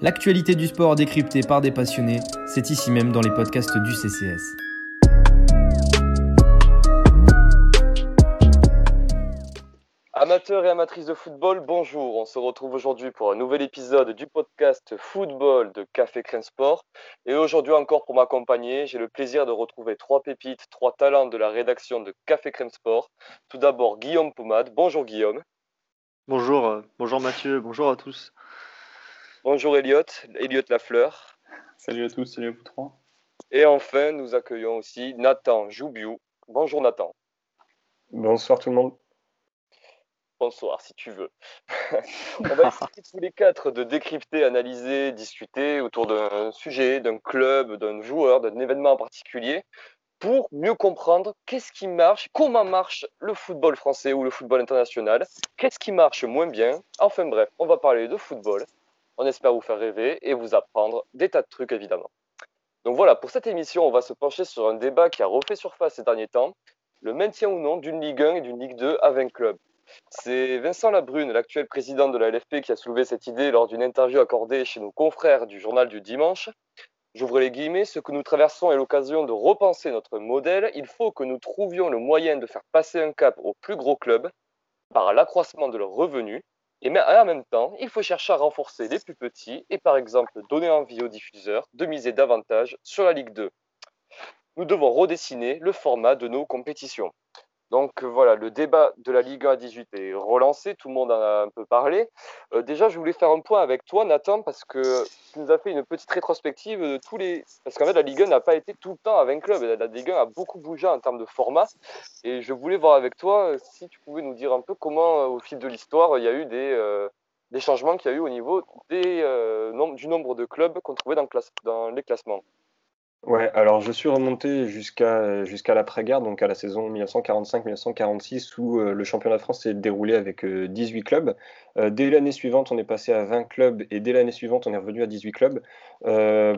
L'actualité du sport décryptée par des passionnés, c'est ici même dans les podcasts du CCS. Amateurs et amatrices de football, bonjour. On se retrouve aujourd'hui pour un nouvel épisode du podcast Football de Café Crème Sport. Et aujourd'hui encore pour m'accompagner, j'ai le plaisir de retrouver trois pépites, trois talents de la rédaction de Café Crème Sport. Tout d'abord Guillaume Pomade. Bonjour Guillaume. Bonjour, euh, bonjour Mathieu, bonjour à tous. Bonjour Elliot, Elliot Lafleur. Salut à tous, salut à vous trois. Et enfin, nous accueillons aussi Nathan Joubiou. Bonjour Nathan. Bonsoir tout le monde. Bonsoir si tu veux. On va essayer tous les quatre de décrypter, analyser, discuter autour d'un sujet, d'un club, d'un joueur, d'un événement en particulier pour mieux comprendre qu'est-ce qui marche, comment marche le football français ou le football international, qu'est-ce qui marche moins bien. Enfin bref, on va parler de football. On espère vous faire rêver et vous apprendre des tas de trucs évidemment. Donc voilà, pour cette émission, on va se pencher sur un débat qui a refait surface ces derniers temps, le maintien ou non d'une Ligue 1 et d'une Ligue 2 à 20 clubs. C'est Vincent Labrune, l'actuel président de la LFP, qui a soulevé cette idée lors d'une interview accordée chez nos confrères du journal du dimanche. J'ouvre les guillemets, ce que nous traversons est l'occasion de repenser notre modèle. Il faut que nous trouvions le moyen de faire passer un cap aux plus gros clubs par l'accroissement de leurs revenus et en même temps, il faut chercher à renforcer les plus petits et par exemple donner envie aux diffuseurs de miser davantage sur la Ligue 2. Nous devons redessiner le format de nos compétitions. Donc voilà, le débat de la Ligue 1 à 18 est relancé, tout le monde en a un peu parlé. Euh, déjà, je voulais faire un point avec toi, Nathan, parce que tu nous as fait une petite rétrospective de tous les. Parce qu'en fait, la Ligue 1 n'a pas été tout le temps à 20 clubs. La Ligue 1 a beaucoup bougé en termes de format. Et je voulais voir avec toi euh, si tu pouvais nous dire un peu comment, euh, au fil de l'histoire, il y a eu des, changements qu'il y a eu au niveau du nombre de clubs qu'on trouvait dans les classements. Ouais, alors je suis remonté jusqu'à jusqu'à l'après-guerre, donc à la saison 1945-1946, où euh, le championnat de France s'est déroulé avec 18 euh, clubs. Euh, dès l'année suivante, on est passé à 20 clubs, et dès l'année suivante, on est revenu à 18 clubs.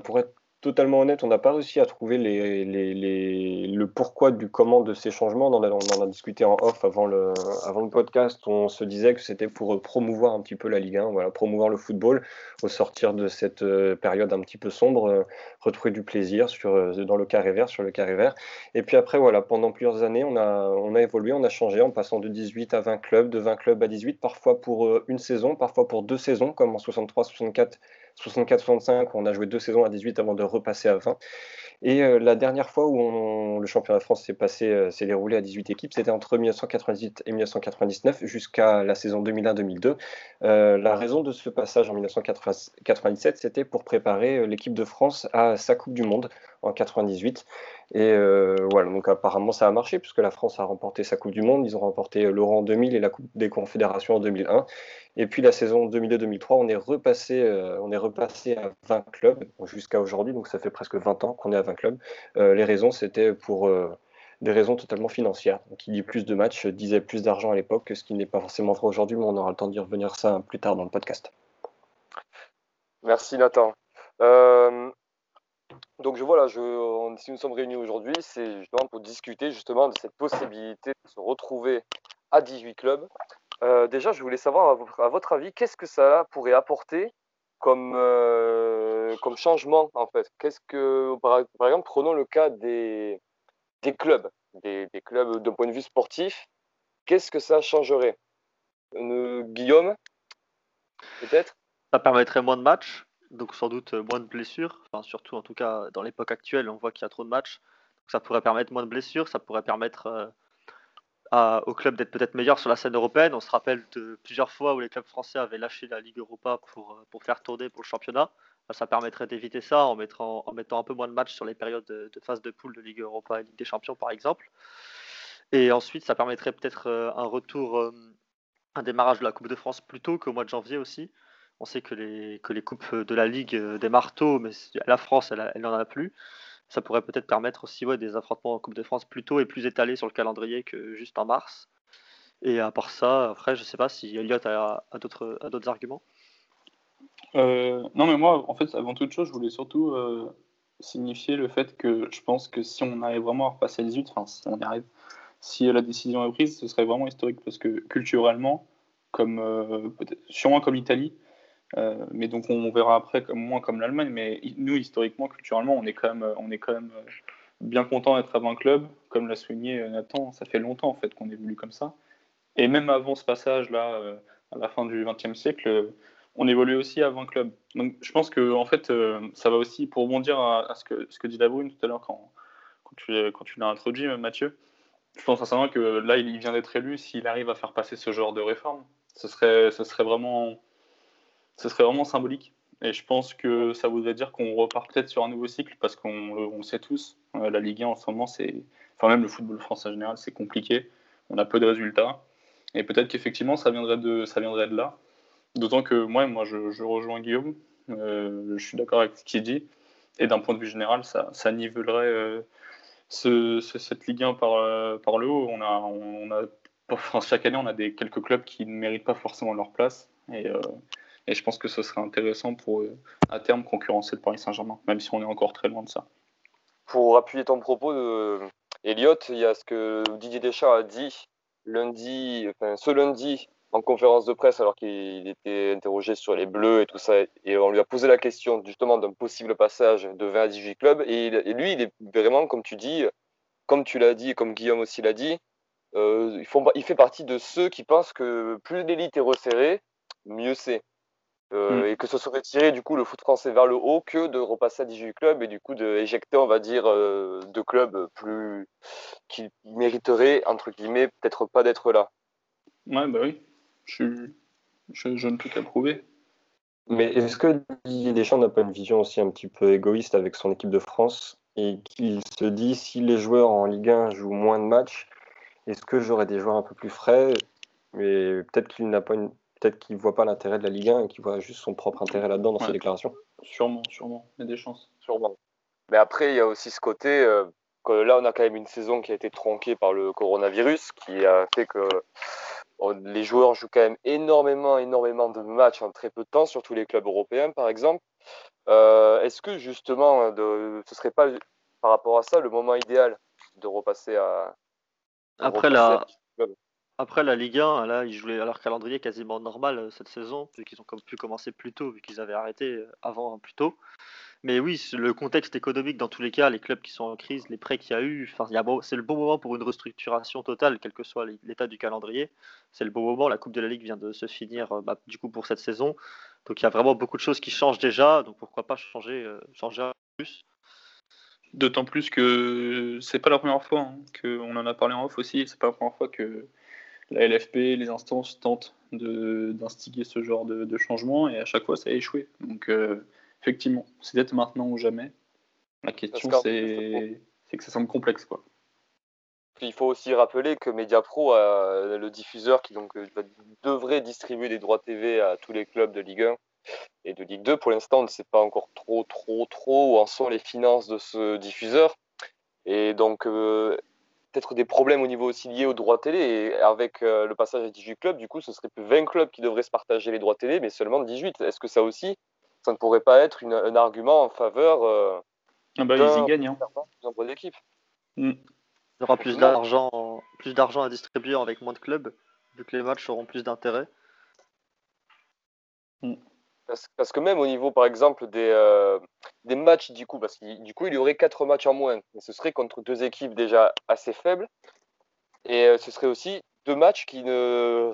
pour être totalement honnête, on n'a pas réussi à trouver le pourquoi du comment de ces changements. On en, a, discuté en off avant le, podcast. On se disait que c'était pour promouvoir un petit peu la Ligue 1, voilà, promouvoir le football au sortir de cette euh, période un petit peu sombre, euh, retrouver du plaisir sur, euh, dans le carré vert, sur le carré vert. Et puis après, voilà, pendant plusieurs années, on a évolué, on a changé en passant de 18 à 20 clubs, de 20 clubs à 18, parfois pour une saison, parfois pour deux saisons, comme en 63-64 64-65, on a joué deux saisons à 18 avant de repasser à 20. Et euh, la dernière fois où le championnat de France s'est passé, euh, s'est déroulé à 18 équipes, c'était entre 1998 et 1999 jusqu'à la saison 2001-2002. Euh, la raison de ce passage en 1997, c'était pour préparer l'équipe de France à sa Coupe du Monde en 98. Et voilà, donc apparemment ça a marché puisque la France a remporté sa Coupe du Monde. Ils ont remporté l'Euro en 2000 et la Coupe des Confédérations en 2001. Et puis la saison 2002-2003, on est repassé, on est repassé à 20 clubs jusqu'à aujourd'hui. Donc ça fait presque 20 ans qu'on est à 20 clubs. Euh, les raisons, c'était pour euh, des raisons totalement financières. Qui dit plus de matchs disait plus d'argent à l'époque, ce qui n'est pas forcément vrai aujourd'hui, mais on aura le temps d'y revenir ça plus tard dans le podcast. Merci Nathan. Euh, donc je voilà, je, si nous sommes réunis aujourd'hui, c'est justement pour discuter justement de cette possibilité de se retrouver à 18 clubs. déjà, je voulais savoir à votre avis, qu'est-ce que ça pourrait apporter comme, euh, comme changement en fait? Qu'est-ce que, par, exemple, prenons le cas des, clubs, des, des clubs d'un point de vue sportif, qu'est-ce que ça changerait? Euh, Guillaume, peut-être? Ça permettrait moins de matchs, donc sans doute moins de blessures, enfin, surtout en tout cas dans l'époque actuelle, on voit qu'il y a trop de matchs, donc ça pourrait permettre moins de blessures, ça pourrait permettre euh, au club d'être peut-être meilleur sur la scène européenne. On se rappelle de plusieurs fois où les clubs français avaient lâché la Ligue Europa pour, euh, pour faire tourner pour le championnat. Ça permettrait d'éviter ça en mettant, en mettant un peu moins de matchs sur les périodes de, phase de poule de Ligue Europa et Ligue des Champions, par exemple. Et ensuite, ça permettrait peut-être euh, un retour, euh, un démarrage de la Coupe de France plus tôt qu'au mois de janvier aussi. On sait que les, que les coupes de la Ligue des marteaux, mais la France, elle n'en a plus ça pourrait peut-être permettre aussi ouais, des affrontements en Coupe de France plus tôt et plus étalés sur le calendrier que juste en mars. Et à part ça, après, je sais pas si Elliot a, a d'autres arguments. Euh, non, mais moi, en fait, avant toute chose, je voulais surtout euh, signifier le fait que je pense que si on arrive vraiment à repasser à 18, enfin, si on arrive, si la décision est prise, ce serait vraiment historique parce que culturellement, comme euh, sûrement comme l'Italie, mais donc on verra après moins comme l'Allemagne. Mais nous historiquement, culturellement, on est quand même, on est quand même bien content d'être avant un club. Comme l'a souligné Nathan, ça fait longtemps en fait qu'on évolue comme ça. Et même avant ce passage là, à la fin du XXe siècle, on évolue aussi avant un club. Donc je pense que en fait, ça va aussi pour rebondir à, ce que dit Labrune tout à l'heure quand quand tu l'as introduit, Mathieu. Je pense sincèrement que là, il vient d'être élu. S'il arrive à faire passer ce genre de réforme, ce serait, ce serait, vraiment, ce serait vraiment symbolique. Et je pense que ça voudrait dire qu'on repart peut-être sur un nouveau cycle parce qu'on on le sait tous, euh, la Ligue 1 en ce moment, c'est, enfin même le football français en général, c'est compliqué. On a peu de résultats. Et peut-être qu'effectivement, ça viendrait de, ça viendrait de là. D'autant que moi, moi je, rejoins Guillaume. Euh, je suis d'accord avec ce qu'il dit. Et d'un point de vue général, ça, ça nivelerait euh, ce, cette Ligue 1 par, euh, par le haut. On a, enfin, chaque année, on a des, quelques clubs qui ne méritent pas forcément leur place. Et, euh, et je pense que ce serait intéressant pour, à terme, concurrencer le Paris Saint-Germain, même si on est encore très loin de ça. Pour appuyer ton propos, Elliot, il y a ce que Didier Deschamps a dit lundi, enfin, ce lundi en conférence de presse alors qu'il était interrogé sur les Bleus et tout ça, et on lui a posé la question justement d'un possible passage de 20 à 18 clubs, et, lui, il est vraiment, comme tu dis, comme tu l'as dit, comme Guillaume aussi l'a dit, euh, il, fait partie de ceux qui pensent que plus l'élite est resserrée, mieux c'est. Euh, mm. Et que ce serait tirer du coup le foot français vers le haut que de repasser à 18 clubs et du coup d'éjecter, on va dire, euh, deux clubs plus qui mériteraient, entre guillemets, peut-être pas d'être là. Ouais, bah oui je, je, ne peux qu'approuver. Mais est-ce que Didier Deschamps n'a pas une vision aussi un petit peu égoïste avec son équipe de France et qu'il se dit si les joueurs en Ligue 1 jouent moins de matchs, est-ce que j'aurais des joueurs un peu plus frais? Mais peut-être qu'il n'a pas une... peut-être qu'il voit pas l'intérêt de la Ligue 1 et qu'il voit juste son propre intérêt là-dedans dans ses déclarations. Sûrement, sûrement. Il y a des chances. Sûrement. Mais après, il y a aussi ce côté euh, que là, on a quand même une saison qui a été tronquée par le coronavirus, qui a fait que les joueurs jouent quand même énormément, énormément de matchs en très peu de temps, surtout les clubs européens, par exemple. Euh, est-ce que justement, de, ce serait pas par rapport à ça le moment idéal de repasser à. Après la. Après la Ligue 1, là, ils jouaient à leur calendrier quasiment normal euh, cette saison, vu qu'ils ont pu commencer plus tôt, vu qu'ils avaient arrêté euh, avant plus tôt. Mais oui, le contexte économique, dans tous les cas, les clubs qui sont en crise, les prêts qu'il y a eu, c'est le bon moment pour une restructuration totale, quel que soit l'état du calendrier. C'est le bon moment. La Coupe de la Ligue vient de se finir euh, bah, du coup pour cette saison. Donc il y a vraiment beaucoup de choses qui changent déjà. Donc pourquoi pas changer, changer un peu plus D'autant plus que c'est pas la première fois hein, qu'on en a parlé en off aussi. C'est pas la première fois que la LFP, les instances tentent d'instiguer ce genre de, changement et à chaque fois ça a échoué. Donc euh, Effectivement, c'est peut-être maintenant ou jamais. La question, c'est que ça semble complexe. Quoi. Il faut aussi rappeler que Mediapro, le diffuseur qui donc, euh, devrait distribuer des droits TV à tous les clubs de Ligue 1 et de Ligue 2, pour l'instant, on ne sait pas encore trop, trop, trop où en sont les finances de ce diffuseur. Et donc, euh, peut-être des problèmes au niveau aussi liés aux droits télé. Et avec euh, le passage à 18 clubs, du coup, ce serait plus 20 clubs qui devraient se partager les droits télé, mais seulement 18. Est-ce que ça aussi, ça ne pourrait pas être un argument en faveur euh, ah bah, ils y gagnent. Hein. nombre d'équipes? Mm. Il y aura plus d'argent, plus d'argent à distribuer avec moins de clubs, vu que les matchs auront plus d'intérêt. Mm. Parce, que même au niveau, par exemple, des, euh, matchs, du coup, parce que du coup, il y aurait quatre matchs en moins. Et ce serait contre deux équipes déjà assez faibles. Et euh, ce serait aussi deux matchs qui ne,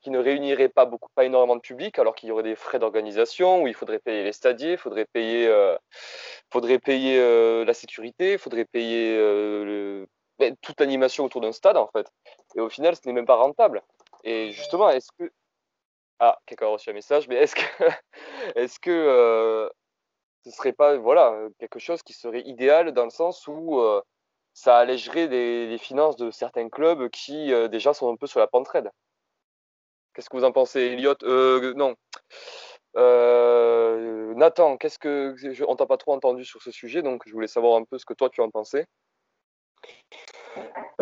qui ne réuniraient pas, beaucoup, pas énormément de public, alors qu'il y aurait des frais d'organisation, où il faudrait payer les stadiers, il faudrait payer, euh, faudrait payer la sécurité, il faudrait payer ben, toute l'animation autour d'un stade, en fait. Et au final, ce n'est même pas rentable. Et justement, est-ce que. Ah, quelqu'un a reçu un message, mais est-ce que, que ce serait pas voilà, quelque chose qui serait idéal dans le sens où ça allégerait les, finances de certains clubs qui euh, déjà sont un peu sur la pente raide. Qu'est-ce que vous en pensez, Elliot euh, Non. Euh, Nathan, qu'est-ce que on t'a pas trop entendu sur ce sujet, donc je voulais savoir un peu ce que toi tu en pensais.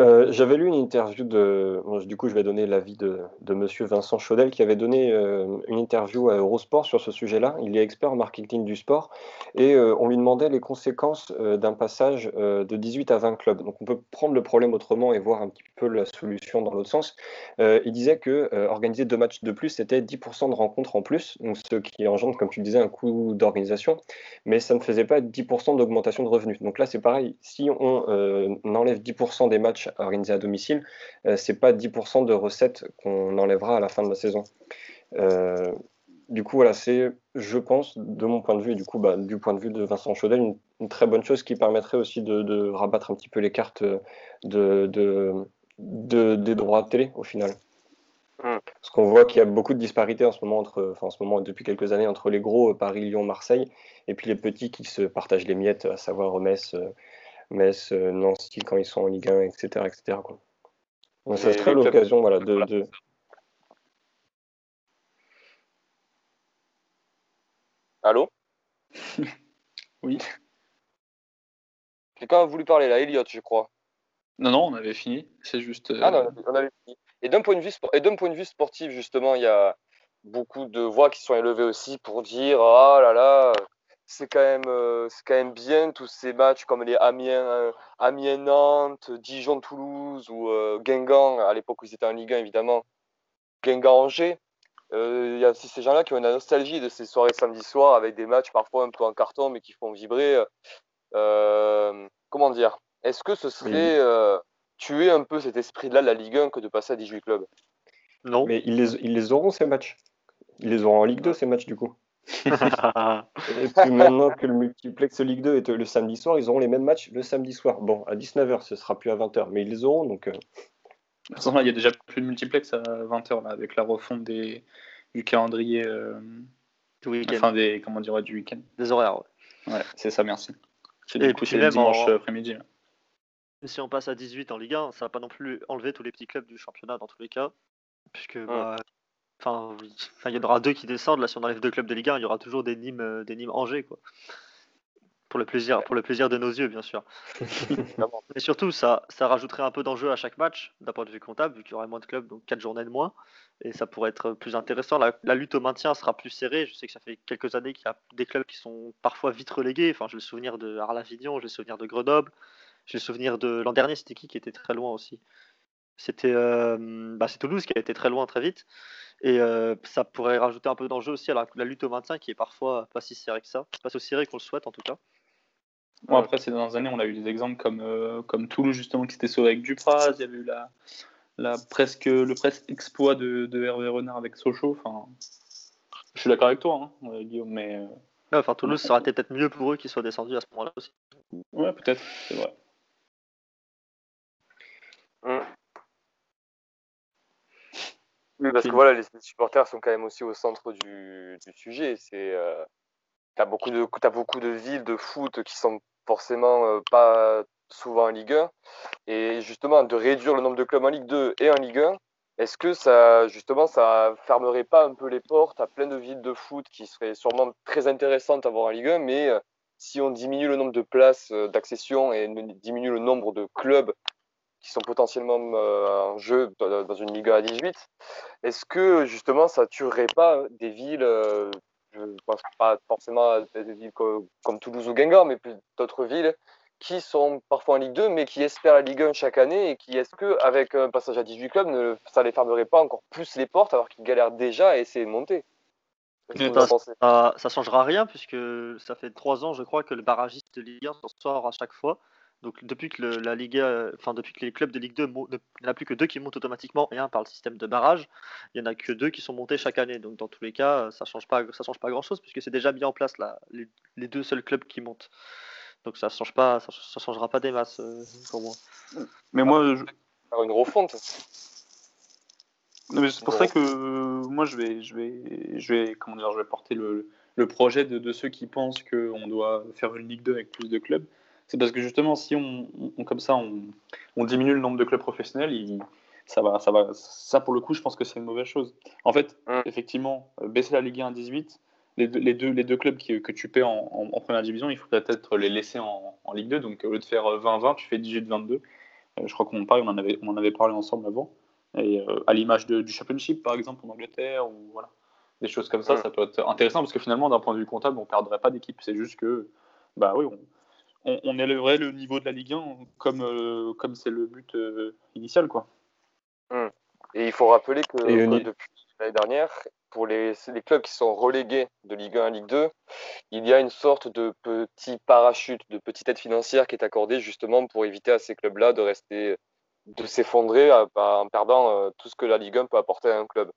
Euh, j'avais lu une interview de. Du coup, je vais donner l'avis de, de monsieur Vincent Chaudel qui avait donné euh, une interview à Eurosport sur ce sujet-là. Il est expert en marketing du sport et euh, on lui demandait les conséquences d'un passage de 18 à 20 clubs. Donc, on peut prendre le problème autrement et voir un petit peu la solution dans l'autre sens. il disait que organiser deux matchs de plus, c'était 10% de rencontres en plus, donc ce qui engendre, comme tu disais, un coût d'organisation, mais ça ne faisait pas 10% d'augmentation de revenus. Donc là, c'est pareil. Si on enlève 10% des matchs organisé à domicile, euh, c'est pas 10% de recettes qu'on enlèvera à la fin de la saison. Euh, du coup, voilà, c'est, je pense, de mon point de vue, et du coup, bah, du point de vue de Vincent Chaudel, une, très bonne chose qui permettrait aussi de, rabattre un petit peu les cartes de, de, des droits de télé au final. Hmm. Parce qu'on voit qu'il y a beaucoup de disparités en ce moment entre, enfin en ce moment depuis quelques années entre les gros Paris, Lyon, Marseille, et puis les petits qui se partagent les miettes, à savoir Metz, Metz, euh, Nancy quand ils sont en Ligue 1, etc. etc. Quoi. Donc ça serait l'occasion voilà, de, de... Allô? Oui. Quelqu'un a voulu parler là, Elliot, je crois. Non, non, on avait fini. C'est juste. Ah non, on avait fini. Et d'un point, de vue et d'un point de vue sportif, justement, il y a beaucoup de voix qui sont élevées aussi pour dire Ah là là, c'est quand même euh, c'est quand même bien tous ces matchs comme les Amiens euh, Amiens Nantes Dijon Toulouse ou euh, Guingamp. À l'époque où ils étaient en Ligue 1 évidemment. Guingamp Angers il y a aussi ces gens-là qui ont la nostalgie de ces soirées samedi soir avec des matchs parfois un peu en carton mais qui font vibrer comment dire est-ce que ce serait tuer un peu cet esprit-là de la Ligue 1 que de passer à 18 clubs? Non. Mais ils les, ils les auront ces matchs. Ils les auront en Ligue 2 ces matchs du coup et puis maintenant que le multiplex Ligue 2 est le samedi soir, ils auront les mêmes matchs le samedi soir. Bon, à 19h, ce sera plus à 20h, mais ils les auront donc. Euh. De toute façon, il y a déjà plus de multiplex à 20h là, avec la refonte des, du calendrier euh, du week-end. Enfin, des, comment dire, du week-end. Des horaires, ouais. Ouais, c'est ça, merci. C'est du coup, c'est le dimanche après-midi. Si on passe à 18 en Ligue 1, ça va pas non plus enlever tous les petits clubs du championnat dans tous les cas. Puisque bah, Enfin, il y en aura deux qui descendent. Là, si on enlève deux clubs de Ligue 1, il y aura toujours des Nîmes, euh, des Nîmes Angers, quoi. Pour le plaisir, pour le plaisir de nos yeux, bien sûr. Et surtout, ça, ça rajouterait un peu d'enjeu à chaque match, d'un point de vue comptable, vu qu'il y aurait moins de clubs, donc quatre journées de moins. Et ça pourrait être plus intéressant. La, lutte au maintien sera plus serrée. Je sais que ça fait quelques années qu'il y a des clubs qui sont parfois vite relégués. Enfin, j'ai le souvenir de Arlavignon, j'ai le souvenir de Grenoble, j'ai le souvenir de l'an dernier, c'était qui qui était très loin aussi? C'était euh, bah, Toulouse qui a été très loin très vite. Et euh, ça pourrait rajouter un peu d'enjeu aussi à la, lutte au maintien qui est parfois pas si serrée que ça. Pas aussi serrée qu'on le souhaite en tout cas. Bon, après, ces dernières années, on a eu des exemples comme, euh, comme Toulouse justement qui s'était sauvé avec Dupraz. Il y avait eu la, la presque, le presque exploit de, de Hervé Renard avec Sochaux. Enfin, je suis d'accord avec toi, hein, Guillaume, mais. enfin, Toulouse, ça aurait été peut-être mieux pour eux qu'ils soient descendus à ce moment-là aussi. Ouais, peut-être, c'est vrai. Hum. Oui, parce que voilà, les, supporters sont quand même aussi au centre du, sujet. C'est, euh, t'as beaucoup de, as beaucoup de villes de foot qui sont forcément euh, pas souvent en Ligue 1, et justement de réduire le nombre de clubs en Ligue 2 et en Ligue 1. Est-ce que ça, justement, ça fermerait pas un peu les portes à plein de villes de foot qui seraient sûrement très intéressantes à voir en Ligue 1, mais euh, si on diminue le nombre de places d'accession et diminue le nombre de clubs qui sont potentiellement euh, en jeu dans une Liga à 18. Est-ce que justement ça tuerait pas des villes, euh, je pense pas forcément à des villes comme, Toulouse ou Guingamp, mais d'autres villes qui sont parfois en Ligue 2, mais qui espèrent la Ligue 1 chaque année et qui, est-ce qu'avec un passage à 18 clubs, ne, ça les fermerait pas encore plus les portes alors qu'ils galèrent déjà à essayer de monter ça, ça, changera rien puisque ça fait trois ans, je crois, que le barragiste de Ligue 1 sort à chaque fois. Donc depuis que la Liga, enfin depuis que les clubs de Ligue 2, il n'y en a plus que deux qui montent automatiquement et un par le système de barrage. Il n'y en a que deux qui sont montés chaque année. Donc dans tous les cas, ça change pas, ça change pas grand chose puisque c'est déjà mis en place là, les, deux seuls clubs qui montent. Donc ça change pas, ça, changera pas des masses euh, pour moi. Mais moi, je... une refonte. c'est pour ça que moi je vais, je vais, je vais, comment dire, je vais porter le, le projet de, de, ceux qui pensent qu'on doit faire une Ligue 2 avec plus de clubs c'est parce que justement, si on, comme ça, on, diminue le nombre de clubs professionnels, ça va, ça va. Ça, pour le coup, je pense que c'est une mauvaise chose. En fait, effectivement, euh, baisser la Ligue 1 à 18, les deux, les deux, les deux clubs que tu paies en, première division, il faut peut-être les laisser en, Ligue 2. Donc, au lieu de faire 20-20, tu fais 18-22. je crois qu'on on en avait, on en avait parlé ensemble avant. Et à l'image du Championship, par exemple, en Angleterre, ou voilà, des choses comme ça, ça peut être intéressant parce que finalement, d'un point de vue comptable, on ne perdrait pas d'équipe. C'est juste que, bah oui, on, on, élèverait le niveau de la Ligue 1 comme comme c'est le but initial, quoi. Mmh. Et il faut rappeler que depuis l'année dernière, pour les, les, clubs qui sont relégués de Ligue 1 à Ligue 2, il y a une sorte de petit parachute, de petite aide financière qui est accordée justement pour éviter à ces clubs-là de rester, de s'effondrer en perdant euh, tout ce que la Ligue 1 peut apporter à un club.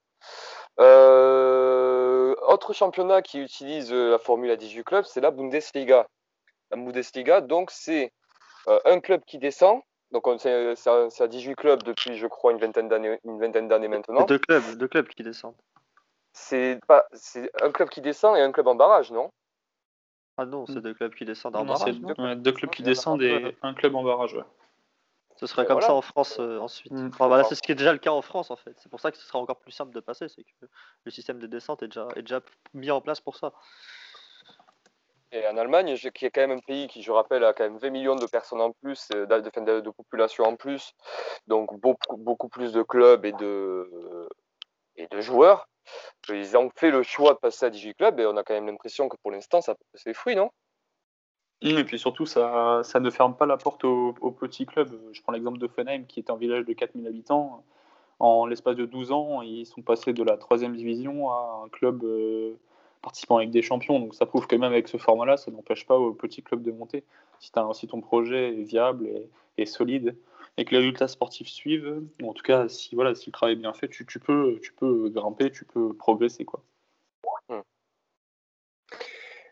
Euh, autre championnat qui utilise euh, la formule à 18 clubs, c'est la Bundesliga. La Bundesliga, donc, c'est un club qui descend. Donc, c'est à 18 clubs depuis, je crois, une vingtaine d'années maintenant. Deux clubs, deux clubs qui descendent c'est pas c'est un club qui descend et un club en barrage, non? Ah non, c'est deux clubs qui descendent en barrage. deux, clubs qui descendent et un club en barrage, Ce serait comme ça en France euh, ensuite. Mm. c'est ce qui est déjà le cas en France en fait. C'est pour ça que ce sera encore plus simple de passer, c'est que le système de descente est déjà, est déjà mis en place pour ça. Et en Allemagne, qui est quand même un pays qui, je rappelle, a quand même 20 millions de personnes en plus, euh, de, population en plus, donc beaucoup, plus de clubs et de, joueurs. Ils ont fait le choix de passer à 18 clubs et on a quand même l'impression que pour l'instant, ça c'est fruits, non? Et puis surtout, ça, ne ferme pas la porte aux, petits clubs. Je prends l'exemple de Fenheim, qui est un village de 4000 habitants. En l'espace de 12 ans, ils sont passés de la troisième division à un club euh, participant avec des champions. Donc ça prouve que même avec ce format-là, ça n'empêche pas aux petits clubs de monter. Si, si ton projet est viable et solide, et que les résultats sportifs suivent, ou en tout cas, si, voilà, si le travail est bien fait, tu, tu, peux, tu peux grimper, tu peux progresser. Quoi. Hmm.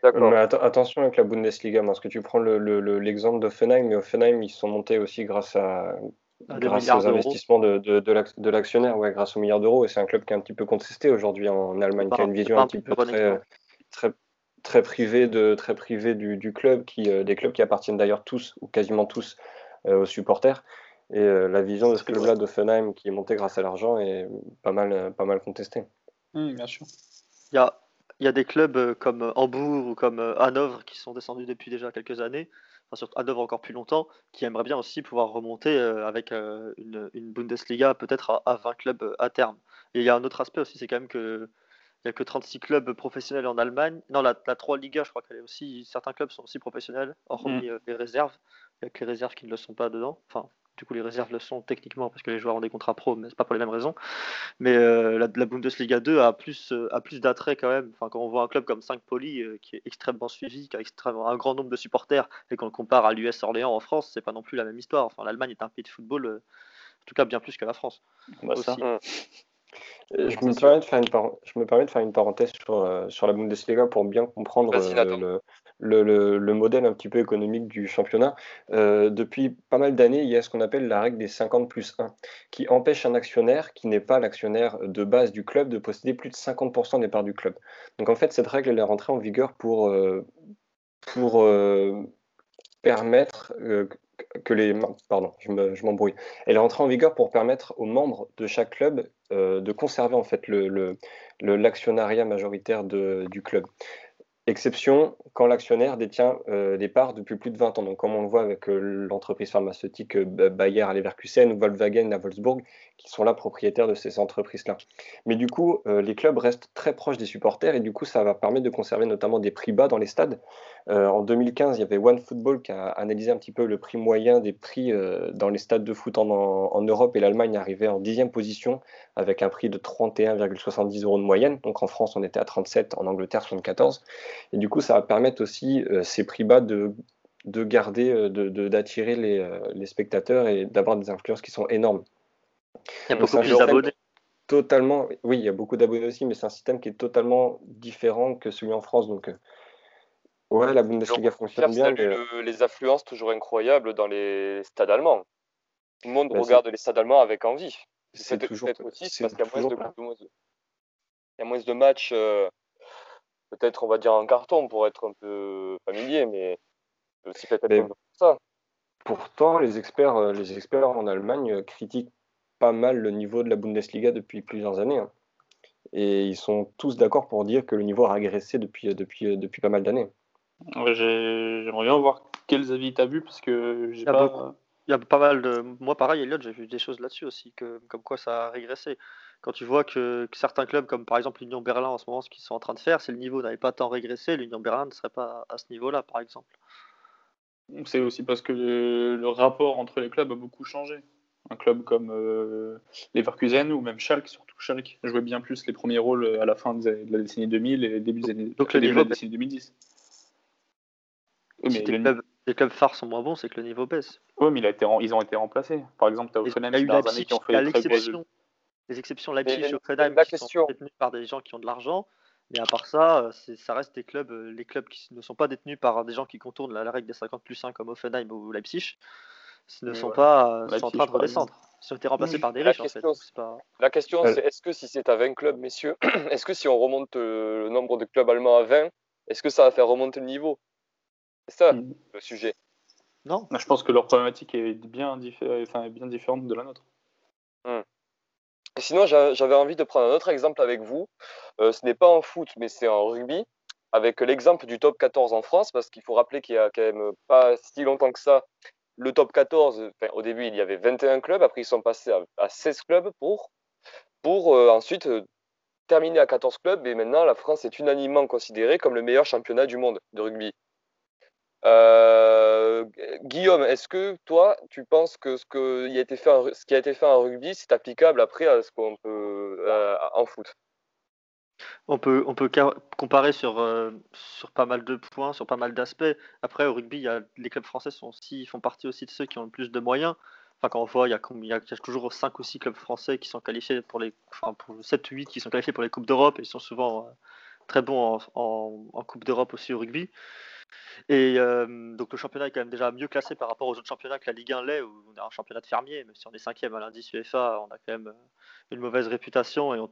Mais attention avec la Bundesliga, parce que tu prends l'exemple le, d'Offenheim, mais Offenheim, ils sont montés aussi grâce, à, grâce aux investissements de, de, de l'actionnaire, ouais, grâce aux milliards d'euros, et c'est un club qui est un petit peu contesté aujourd'hui en Allemagne, qui a une vision un petit peu très, très, très privée, de, très privée du, du club, qui, euh, des clubs qui appartiennent d'ailleurs tous, ou quasiment tous, euh, aux supporters. Et euh, la vision de ce club-là d'Offenheim qui est monté grâce à l'argent est pas mal, pas mal contestée. Mmh, bien sûr. Il y a, y a, des clubs comme Hambourg ou comme Hanovre qui sont descendus depuis déjà quelques années, enfin surtout Hanovre encore plus longtemps, qui aimeraient bien aussi pouvoir remonter avec une, une, Bundesliga peut-être à, 20 clubs à terme. Et il y a un autre aspect aussi, c'est quand même que il n'y a que 36 clubs professionnels en Allemagne. Non, la, la 3 Liga, je crois qu'elle est aussi. Certains clubs sont aussi professionnels, hormis mmh. les réserves. Il n'y a que les réserves qui ne le sont pas dedans. Enfin, du coup, les réserves le sont techniquement parce que les joueurs ont des contrats pro, mais c'est pas pour les mêmes raisons. Mais euh, la, la, Bundesliga 2 a plus, euh, a plus d'attrait quand même. Enfin, quand on voit un club comme 5 Poli euh, qui est extrêmement suivi, qui a extrêmement, un grand nombre de supporters, et qu'on le compare à l'US Orléans en France, c'est pas non plus la même histoire. Enfin, l'Allemagne est un pays de football, en tout cas bien plus que la France. Bah, aussi. Je me, permets de faire une je me permets de faire une parenthèse sur, sur la Bundesliga pour bien comprendre le, le, le, modèle un petit peu économique du championnat. Euh, depuis pas mal d'années, il y a ce qu'on appelle la règle des 50 plus 1, qui empêche un actionnaire qui n'est pas l'actionnaire de base du club de posséder plus de 50% des parts du club. Donc en fait, cette règle elle est rentrée en vigueur pour, euh, pour euh, permettre que les... Pardon, je m'embrouille. elle est rentrée en vigueur pour permettre aux membres de chaque club de conserver en fait l'actionnariat le, majoritaire de, du club. Exception quand l'actionnaire détient euh, des parts depuis plus de 20 ans. Donc, comme on le voit avec euh, l'entreprise pharmaceutique euh, Bayer à Leverkusen ou Volkswagen à Wolfsburg, qui sont là propriétaires de ces entreprises-là. Mais du coup, les clubs restent très proches des supporters et du coup, ça va permettre de conserver notamment des prix bas dans les stades. en 2015, il y avait OneFootball qui a analysé un petit peu le prix moyen des prix dans les stades de foot en, Europe et l'Allemagne arrivait en dixième position avec un prix de 31,70 euros de moyenne. Donc en France, on était à 37, en Angleterre 74. Et du coup, ça va permettre aussi euh, ces prix bas de, de garder, euh, d'attirer les, euh, les, spectateurs et d'avoir des influences qui sont énormes. Il y a beaucoup plus d'abonnés. Totalement, oui, il y a beaucoup d'abonnés aussi, mais c'est un système qui est totalement différent que celui en France. Donc, ouais, la Bundesliga fonctionne bien. les affluences toujours incroyables dans les stades allemands. Tout le monde bah, regarde les stades allemands avec envie. C'est toujours aussi parce qu'il y a moins de, il y a moins de matchs peut-être on va dire en carton pour être un peu familier, mais aussi peut-être ça. Pourtant, les experts, euh, les experts en Allemagne euh, critiquent pas mal le niveau de la Bundesliga depuis plusieurs années. Hein. Et ils sont tous d'accord pour dire que le niveau a régressé depuis, euh, depuis, depuis pas mal d'années. J'aimerais bien voir quels avis tu as vu, parce que j'ai pas. il y a pas mal de. Moi, pareil, Elliot, j'ai vu des choses là-dessus aussi, que, comme quoi ça a régressé. Quand tu vois que, certains clubs, comme par exemple l'Union Berlin en ce moment, ce qu'ils sont en train de faire, si le niveau n'avait pas tant régressé, l'Union Berlin ne serait pas à ce niveau-là, par exemple. C'est aussi parce que le, rapport entre les clubs a beaucoup changé. Un club comme euh, Leverkusen ou même Schalke, surtout Schalke, jouait bien plus les premiers rôles à la fin de la décennie 2000 et début, des, Donc le niveau de la décennie 2010. mais les clubs phares sont moins bons, c'est que le niveau baisse. Oui, mais il a été, ils ont été remplacés. Par exemple, tu as Offenheim qui ont fait des très Les exceptions Leipzig et Offenheim qui sont détenus par des gens qui ont de l'argent. Mais à part ça, euh, ça reste des clubs, euh, les clubs qui ne sont pas détenus par des gens qui contournent la, règle des 50 plus 1 comme Offenheim ou Leipzig ne sont pas euh, sont en train de redescendre. Ils ont été remplacés par des riches en fait. La question c'est est-ce que si c'est à 20 clubs, messieurs, est-ce que si on remonte le nombre de clubs allemands à 20, est-ce que ça va faire remonter le niveau? C'est ça mm. le sujet. Non. Je pense que leur problématique est bien, enfin, bien différente de la nôtre. Mm. sinon, j'avais envie de prendre un autre exemple avec vous. Euh, ce n'est pas en foot, mais c'est en rugby, avec l'exemple du top 14 en France, parce qu'il faut rappeler qu'il y a quand même pas si longtemps que ça. Le top 14, au début, il y avait 21 clubs, après ils sont passés à, 16 clubs pour, euh, ensuite euh, terminer à 14 clubs, et maintenant la France est unanimement considérée comme le meilleur championnat du monde de rugby. Euh, Guillaume, est-ce que toi, tu penses que ce qui a été fait en rugby, c'est applicable après à ce qu'on peut en foot? On peut, comparer sur, euh, sur pas mal de points, sur pas mal d'aspects. Après, au rugby, les clubs français aussi, font partie aussi de ceux qui ont le plus de moyens. Enfin, quand on voit, il y a, toujours 5 ou 6 clubs français qui sont qualifiés pour les. Enfin, pour 7 ou 8 qui sont qualifiés pour les Coupes d'Europe et ils sont souvent euh, très bons en, Coupe d'Europe aussi au rugby. Et donc le championnat est quand même déjà mieux classé par rapport aux autres championnats que la Ligue 1 l'est, où on a un championnat de fermier, mais si on est cinquième à l'indice UEFA, on a quand même une mauvaise réputation et on,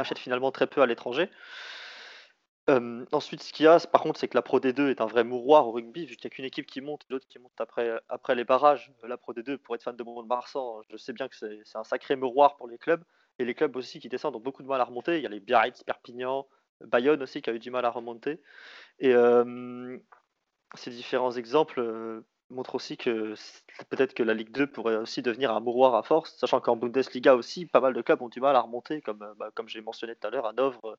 achète finalement très peu à l'étranger. ensuite, ce qu'il y a, par contre, c'est que la Pro D2 est un vrai mouroir au rugby, vu qu'il n'y a qu'une équipe qui monte et l'autre qui monte après, les barrages. La Pro D2, pour être fan de Mont-de-Marsan, je sais bien que c'est un sacré mouroir pour les clubs. Et les clubs aussi qui descendent ont beaucoup de mal à remonter. Il y a les Biarritz, Perpignan, Bayonne aussi qui a eu du mal à remonter. Et ces différents exemples euh, montrent aussi que peut-être que la Ligue 2 pourrait aussi devenir un mouroir à force, sachant qu'en Bundesliga aussi, pas mal de clubs ont du mal à remonter, comme, euh, bah, comme j'ai mentionné tout à l'heure, Hanovre, euh,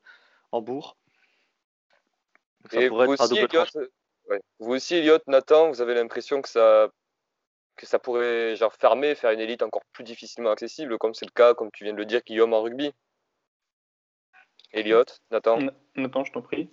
Hambourg. Et vous, aussi, Elliot, vous aussi, Elliot, Nathan, vous avez l'impression que ça, que ça pourrait genre, fermer, faire une élite encore plus difficilement accessible, comme c'est le cas, comme tu viens de le dire, Guillaume, en rugby? Elliot, Nathan? Nathan, je t'en prie.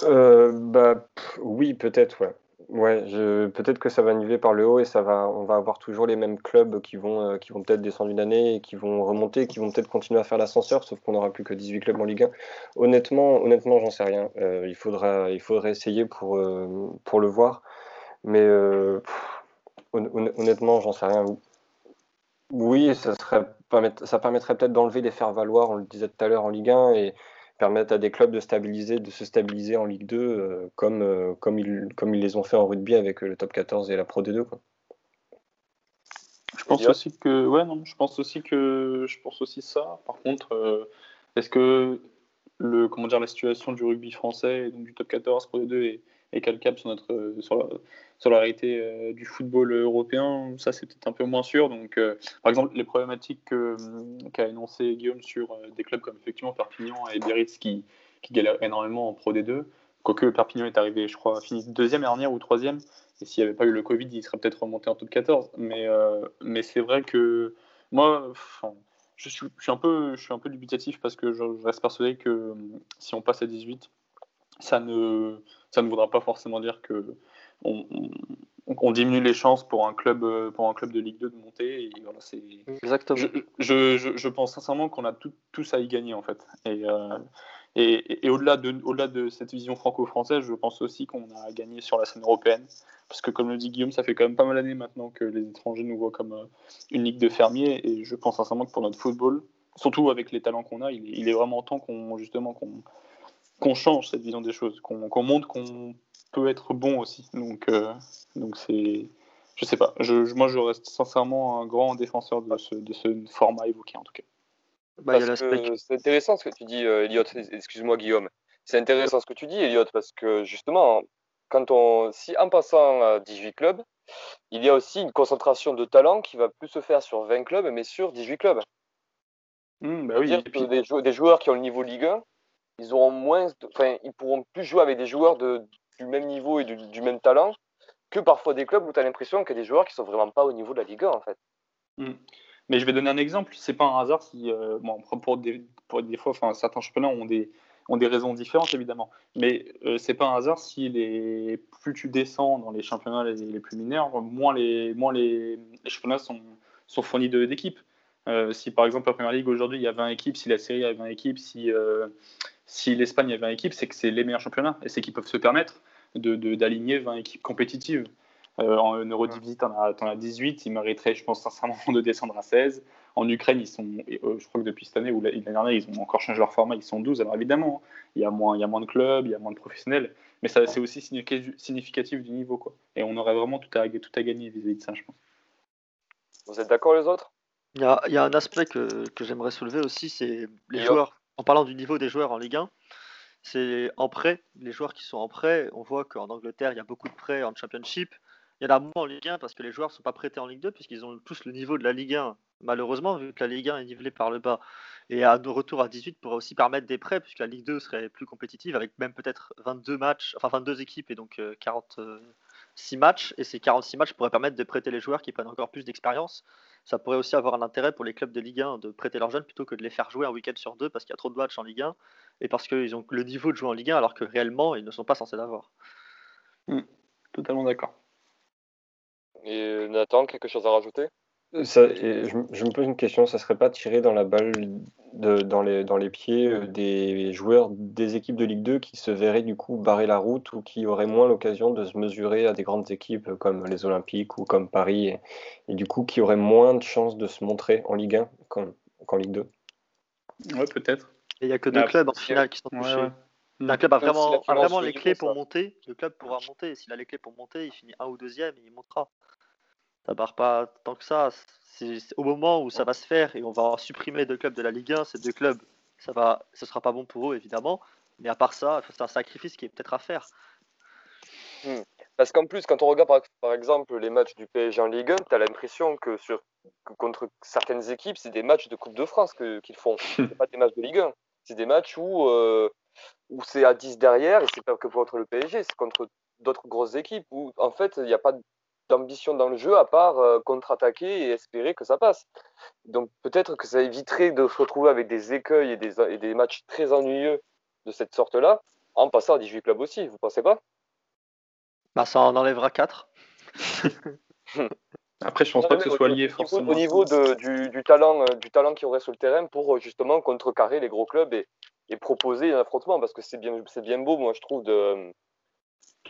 bah, oui, peut-être, ouais. Ouais, je... peut-être que ça va niveler par le haut et ça va, on va avoir toujours les mêmes clubs qui vont, euh, qui vont peut-être descendre une année et qui vont remonter, qui vont peut-être continuer à faire l'ascenseur, sauf qu'on n'aura plus que 18 clubs en Ligue 1. Honnêtement, honnêtement, j'en sais rien. Euh, il faudra, il faudrait essayer pour, euh, pour le voir, mais honnêtement, j'en sais rien. Oui, ça serait, ça permettrait peut-être d'enlever les faire valoir, on le disait tout à l'heure en Ligue 1 et permettre à des clubs de stabiliser, de se stabiliser en Ligue 2 euh, comme, euh, comme, ils, comme ils les ont fait en rugby avec euh, le top 14 et la Pro D2. Quoi. Je pense aussi que ouais non, je pense aussi que je pense aussi ça. Par contre, est-ce que le comment dire la situation du rugby français donc du top 14 Pro D2 est, est calcable sur notre sur la, sur la réalité euh, du football européen, ça c'est peut-être un peu moins sûr. Donc, euh, par exemple, les problématiques qu'a énoncé Guillaume sur euh, des clubs comme effectivement Perpignan et Biarritz qui, qui galèrent énormément en Pro D2, quoique Perpignan est arrivé, je crois, fini deuxième dernière ou troisième, et s'il n'y avait pas eu le Covid, il serait peut-être remonté en top 14. Mais, mais c'est vrai que moi, je suis, je, un peu, je suis un peu dubitatif parce que je, reste persuadé que si on passe à 18, ça ne, ça ne voudra pas forcément dire que on, diminue les chances pour un club, euh, pour un club de Ligue 2 de monter. Exactement. Je, pense sincèrement qu'on a tous à y gagner en fait. Et, euh, et, au-delà de, au-delà de cette vision franco-française, je pense aussi qu'on a à gagner sur la scène européenne. Parce que comme le dit Guillaume, ça fait quand même pas mal d'années maintenant que les étrangers nous voient comme euh, une ligue de fermiers. Et je pense sincèrement que pour notre football, surtout avec les talents qu'on a, il, est vraiment temps qu'on justement qu'on qu'on change cette vision des choses, qu'on montre qu'on peut être bon aussi. Donc, euh, donc c'est, je sais pas. Je, moi, je reste sincèrement un grand défenseur de ce, de ce format évoqué en tout cas. Bah, c'est intéressant ce que tu dis, euh, Elliot. Excuse-moi, Guillaume. C'est intéressant ce que tu dis, Elliot, parce que justement, quand on, si en passant à 18 clubs, il y a aussi une concentration de talent qui va plus se faire sur 20 clubs, mais sur 18 clubs. Mmh, bah oui, puis- que des, jou- des joueurs qui ont le niveau Ligue 1, ils auront moins, de- enfin, ils pourront plus jouer avec des joueurs de, du même niveau et du, même talent que parfois des clubs où tu as l'impression qu'il y a des joueurs qui sont vraiment pas au niveau de la Ligue 1 en fait. Mais je vais donner un exemple. C'est pas un hasard si, euh, bon, pour- des, pour des fois, enfin, certains championnats ont des, ont des raisons différentes évidemment. Mais euh, c'est pas un hasard si les, plus tu descends dans les championnats les, plus mineurs, moins les, moins les, championnats sont, sont fournis d'équipes. Euh, si par exemple la Première Ligue aujourd'hui il y a 20 équipes, si la Série a 20 équipes, si, euh, si l'Espagne a 20 équipes, c'est que c'est les meilleurs championnats et c'est qu'ils peuvent se permettre de- de- d'aligner 20 équipes compétitives. Euh, en Eurodivisie, t'en as, t'en as 18. Ils mériteraient, je pense sincèrement, de descendre à 16. En Ukraine, ils sont, euh, je crois que depuis cette année ou l'année dernière, ils ont encore changé leur format. Ils sont 12. Alors évidemment, il y a moins, il y a moins de clubs, il y a moins de professionnels, mais ça, c'est aussi significatif du niveau, quoi. Et on aurait vraiment tout à, tout à gagner vis-à-vis de ça, je pense. Vous êtes d'accord les autres? Il y a, il y a un aspect que, que j'aimerais soulever aussi, c'est les joueurs. En parlant du niveau des joueurs en Ligue 1, c'est en prêt. Les joueurs qui sont en prêt, on voit qu'en Angleterre, il y a beaucoup de prêts en Championship. Il y en a moins en Ligue 1 parce que les joueurs ne sont pas prêtés en Ligue 2 puisqu'ils ont tous le niveau de la Ligue 1. Malheureusement, vu que la Ligue 1 est nivelée par le bas. Et à nos retours à 18 pourrait aussi permettre des prêts puisque la Ligue 2 serait plus compétitive avec même peut-être 22 matchs, enfin 22 équipes et donc euh, 46 matchs. Et ces 46 matchs pourraient permettre de prêter les joueurs qui prennent encore plus d'expérience ça pourrait aussi avoir un intérêt pour les clubs de Ligue 1 de prêter leurs jeunes plutôt que de les faire jouer un week-end sur deux parce qu'il y a trop de matchs en Ligue 1 et parce qu'ils ont le niveau de jouer en Ligue 1 alors que réellement ils ne sont pas censés l'avoir. Totalement d'accord. Et Nathan, quelque chose à rajouter? Ça, et je, je me pose une question, ça serait pas tiré dans la balle de, dans, les, dans les pieds euh, des joueurs des équipes de Ligue 2 qui se verraient du coup barrer la route ou qui auraient moins l'occasion de se mesurer à des grandes équipes comme les Olympiques ou comme Paris et, et du coup qui auraient moins de chances de se montrer en Ligue 1 qu'en qu'en Ligue 2 Ouais, peut-être. Il n'y a que deux clubs en finale qui sont touchés. ouais. Un club a vraiment, a vraiment les clés pour ça. monter, le club pourra monter et s'il a les clés pour monter, il finit un ou deuxième et il montera. Ça barre pas tant que ça. C'est au moment où ça va se faire et on va supprimer deux clubs de la Ligue 1, ces deux clubs, ça va, ce sera pas bon pour eux évidemment. Mais à part ça, c'est un sacrifice qui est peut-être à faire. Parce qu'en plus, quand on regarde par, par exemple les matchs du PSG en Ligue 1, tu as l'impression que, sur, que contre certaines équipes, c'est des matchs de Coupe de France qu'ils font. C'est pas des matchs de Ligue 1. C'est des matchs où, euh, où c'est à 10 derrière et c'est pas que contre le PSG, c'est contre d'autres grosses équipes où en fait il n'y a pas d'ambition dans le jeu à part euh, contre-attaquer et espérer que ça passe. Donc peut-être que ça éviterait de se retrouver avec des écueils et des, et des matchs très ennuyeux de cette sorte-là en passant à 18 clubs aussi, vous pensez pas? Bah, ça en enlèvera 4. Après, je pense Non, pas que ce soit lié niveau- forcément. Au niveau de- du, du talent, euh, du talent qu'il y aurait sur le terrain pour euh, justement contrecarrer les gros clubs et, et proposer un affrontement, parce que c'est bien, c'est bien beau, moi je trouve, de,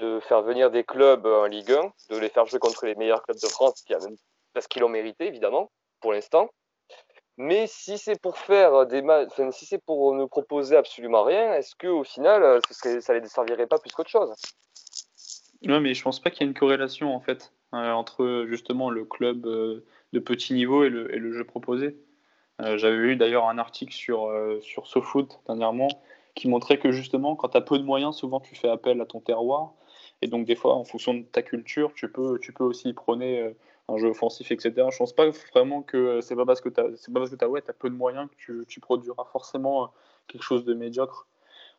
de faire venir des clubs en Ligue 1, de les faire jouer contre les meilleurs clubs de France, parce qu'ils l'ont mérité évidemment pour l'instant. Mais si c'est pour faire des enfin, si c'est pour ne proposer absolument rien, est-ce que au final, euh, ce serait, ça les desservirait pas plus qu'autre chose? Non, mais je pense pas qu'il y ait une corrélation en fait euh, entre justement le club euh, de petit niveau et le, jeu proposé. J'avais lu d'ailleurs un article sur, sur SoFoot dernièrement qui montrait que justement quand tu as peu de moyens, souvent tu fais appel à ton terroir. Et donc des fois, en fonction de ta culture, tu peux, tu peux aussi prôner euh, un jeu offensif, etc. Je pense pas vraiment que euh, c'est pas parce que tu c'est pas parce que tu as, ouais, as peu de moyens que tu, tu produiras forcément euh, quelque chose de médiocre.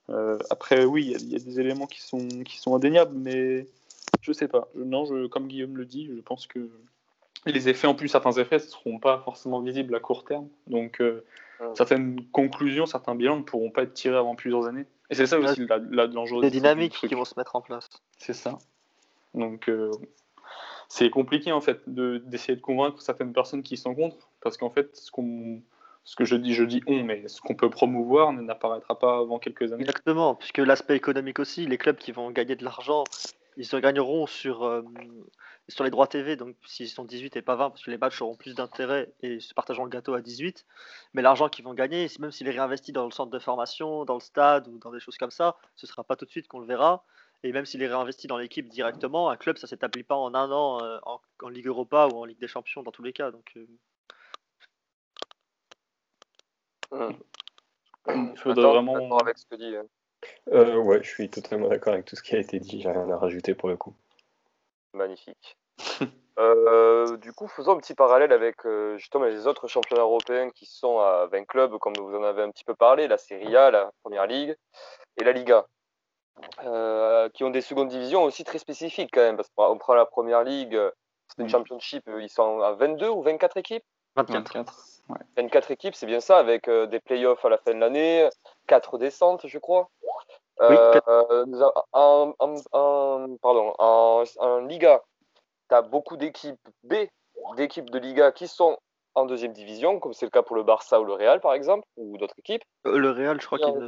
Euh, après, oui, il y a- il y, a des éléments qui sont, qui sont indéniables, mais je sais pas. Non, je, comme Guillaume le dit, je pense que les effets, en plus, certains effets ne seront pas forcément visibles à court terme. Donc, euh, certaines conclusions, certains bilans ne pourront pas être tirés avant plusieurs années. Et c'est ça aussi l'enjeu. Des dynamiques qui vont se mettre en place. C'est ça. Donc, euh, c'est compliqué en fait de- d'essayer de convaincre certaines personnes qui sont contre, parce qu'en fait, ce, que je dis, je dis on, mais ce qu'on peut promouvoir n'apparaîtra pas avant quelques années. Exactement, puisque l'aspect économique aussi, les clubs qui vont gagner de l'argent, ils se gagneront sur, euh, sur les droits TV, donc s'ils sont 18 et pas 20, parce que les matchs auront plus d'intérêt et se partageront le gâteau à 18. Mais l'argent qu'ils vont gagner, même s'il est réinvesti dans le centre de formation, dans le stade ou dans des choses comme ça, ce sera pas tout de suite qu'on le verra. Et même s'il est réinvesti dans l'équipe directement, un club, ça s'établit pas en un an euh, en, en Ligue Europa ou en Ligue des Champions dans tous les cas. Donc, euh, Attends, vraiment. d'accord avec ce que dit. euh, Euh, ouais, je suis totalement d'accord avec tout ce qui a été dit, j'ai rien à rajouter pour le coup. Magnifique. Euh, du coup, faisons un petit parallèle avec euh, justement les autres championnats européens qui sont à 20 clubs, comme vous en avez un petit peu parlé, la Serie A, la Première Ligue et la Liga, qui ont des secondes divisions aussi très spécifiques quand même, parce qu'on prend la Première Ligue, c'est une championship, ils sont à 22 ou 24 équipes? 24. 24. Ouais. 24 équipes, c'est bien ça, avec euh, des playoffs à la fin de l'année, 4 descentes, je crois. Oui, Euh, en, en- en- pardon, en, en Liga, tu as beaucoup d'équipes B, d'équipes de Liga qui sont en deuxième division, comme c'est le cas pour le Barça ou le Real, par exemple, ou d'autres équipes. Euh, Le Real, je crois qu'ils ne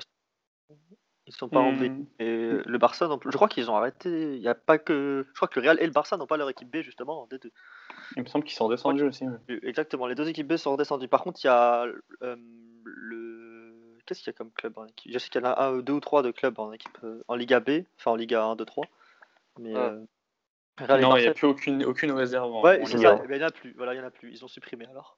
ils sont pas en B. Et le Barça. Je crois qu'ils ont arrêté. Il y a pas que. Je crois que le Real et le Barça n'ont pas leur équipe B justement en D2. Il me semble qu'ils sont descendus aussi. Exactement. Les deux équipes B sont redescendues. Par contre, il y a euh, le. Qu'est-ce qu'il y a comme club en équipe? Je sais qu'il y en a un, deux ou trois de clubs en équipe euh, en Liga B, enfin en Liga 1, 2, 3. Mais Ouais. euh, Real Non, il n'y a plus aucune, aucune réserve. en- Ouais. Eh ben, il n'y en a plus. Voilà, il y en a plus. Ils ont supprimé alors.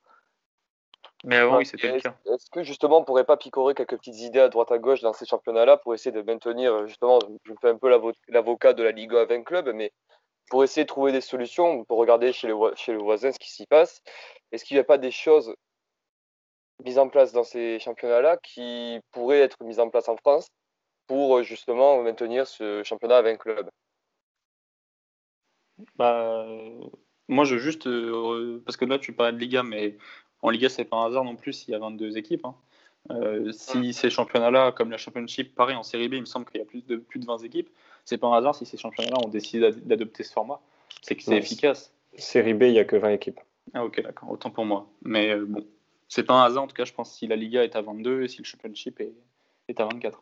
Mais avant, Ouais, oui, c'était le Est-ce cas. est-ce que justement on pourrait pas picorer quelques petites idées à droite à gauche dans ces championnats-là pour essayer de maintenir, euh, justement, je me fais un peu l'avo- l'avocat de la Liga à 20 clubs, mais pour essayer de trouver des solutions, pour regarder chez les, chez les voisins ce qui s'y passe, est-ce qu'il n'y a pas des choses mises en place dans ces championnats-là qui pourraient être mises en place en France pour euh, justement maintenir ce championnat à 20 clubs? Bah, moi, je veux juste. euh, parce que là, tu parlais de Liga, mais en Liga, c'est pas un hasard non plus s'il y a 22 équipes. hein. Euh, si ces championnats-là, comme la Championship, pareil, en Série B, il me semble qu'il y a plus de, plus de 20 équipes. C'est pas un hasard si ces championnats-là ont décidé d'ad- d'adopter ce format. C'est que c'est Ouais, efficace. Série B, il n'y a que 20 équipes. Ah, ok, d'accord. Autant pour moi. Mais euh, bon, c'est pas un hasard, en tout cas, je pense, si la Liga est à 22 et si le Championship est, est à 24.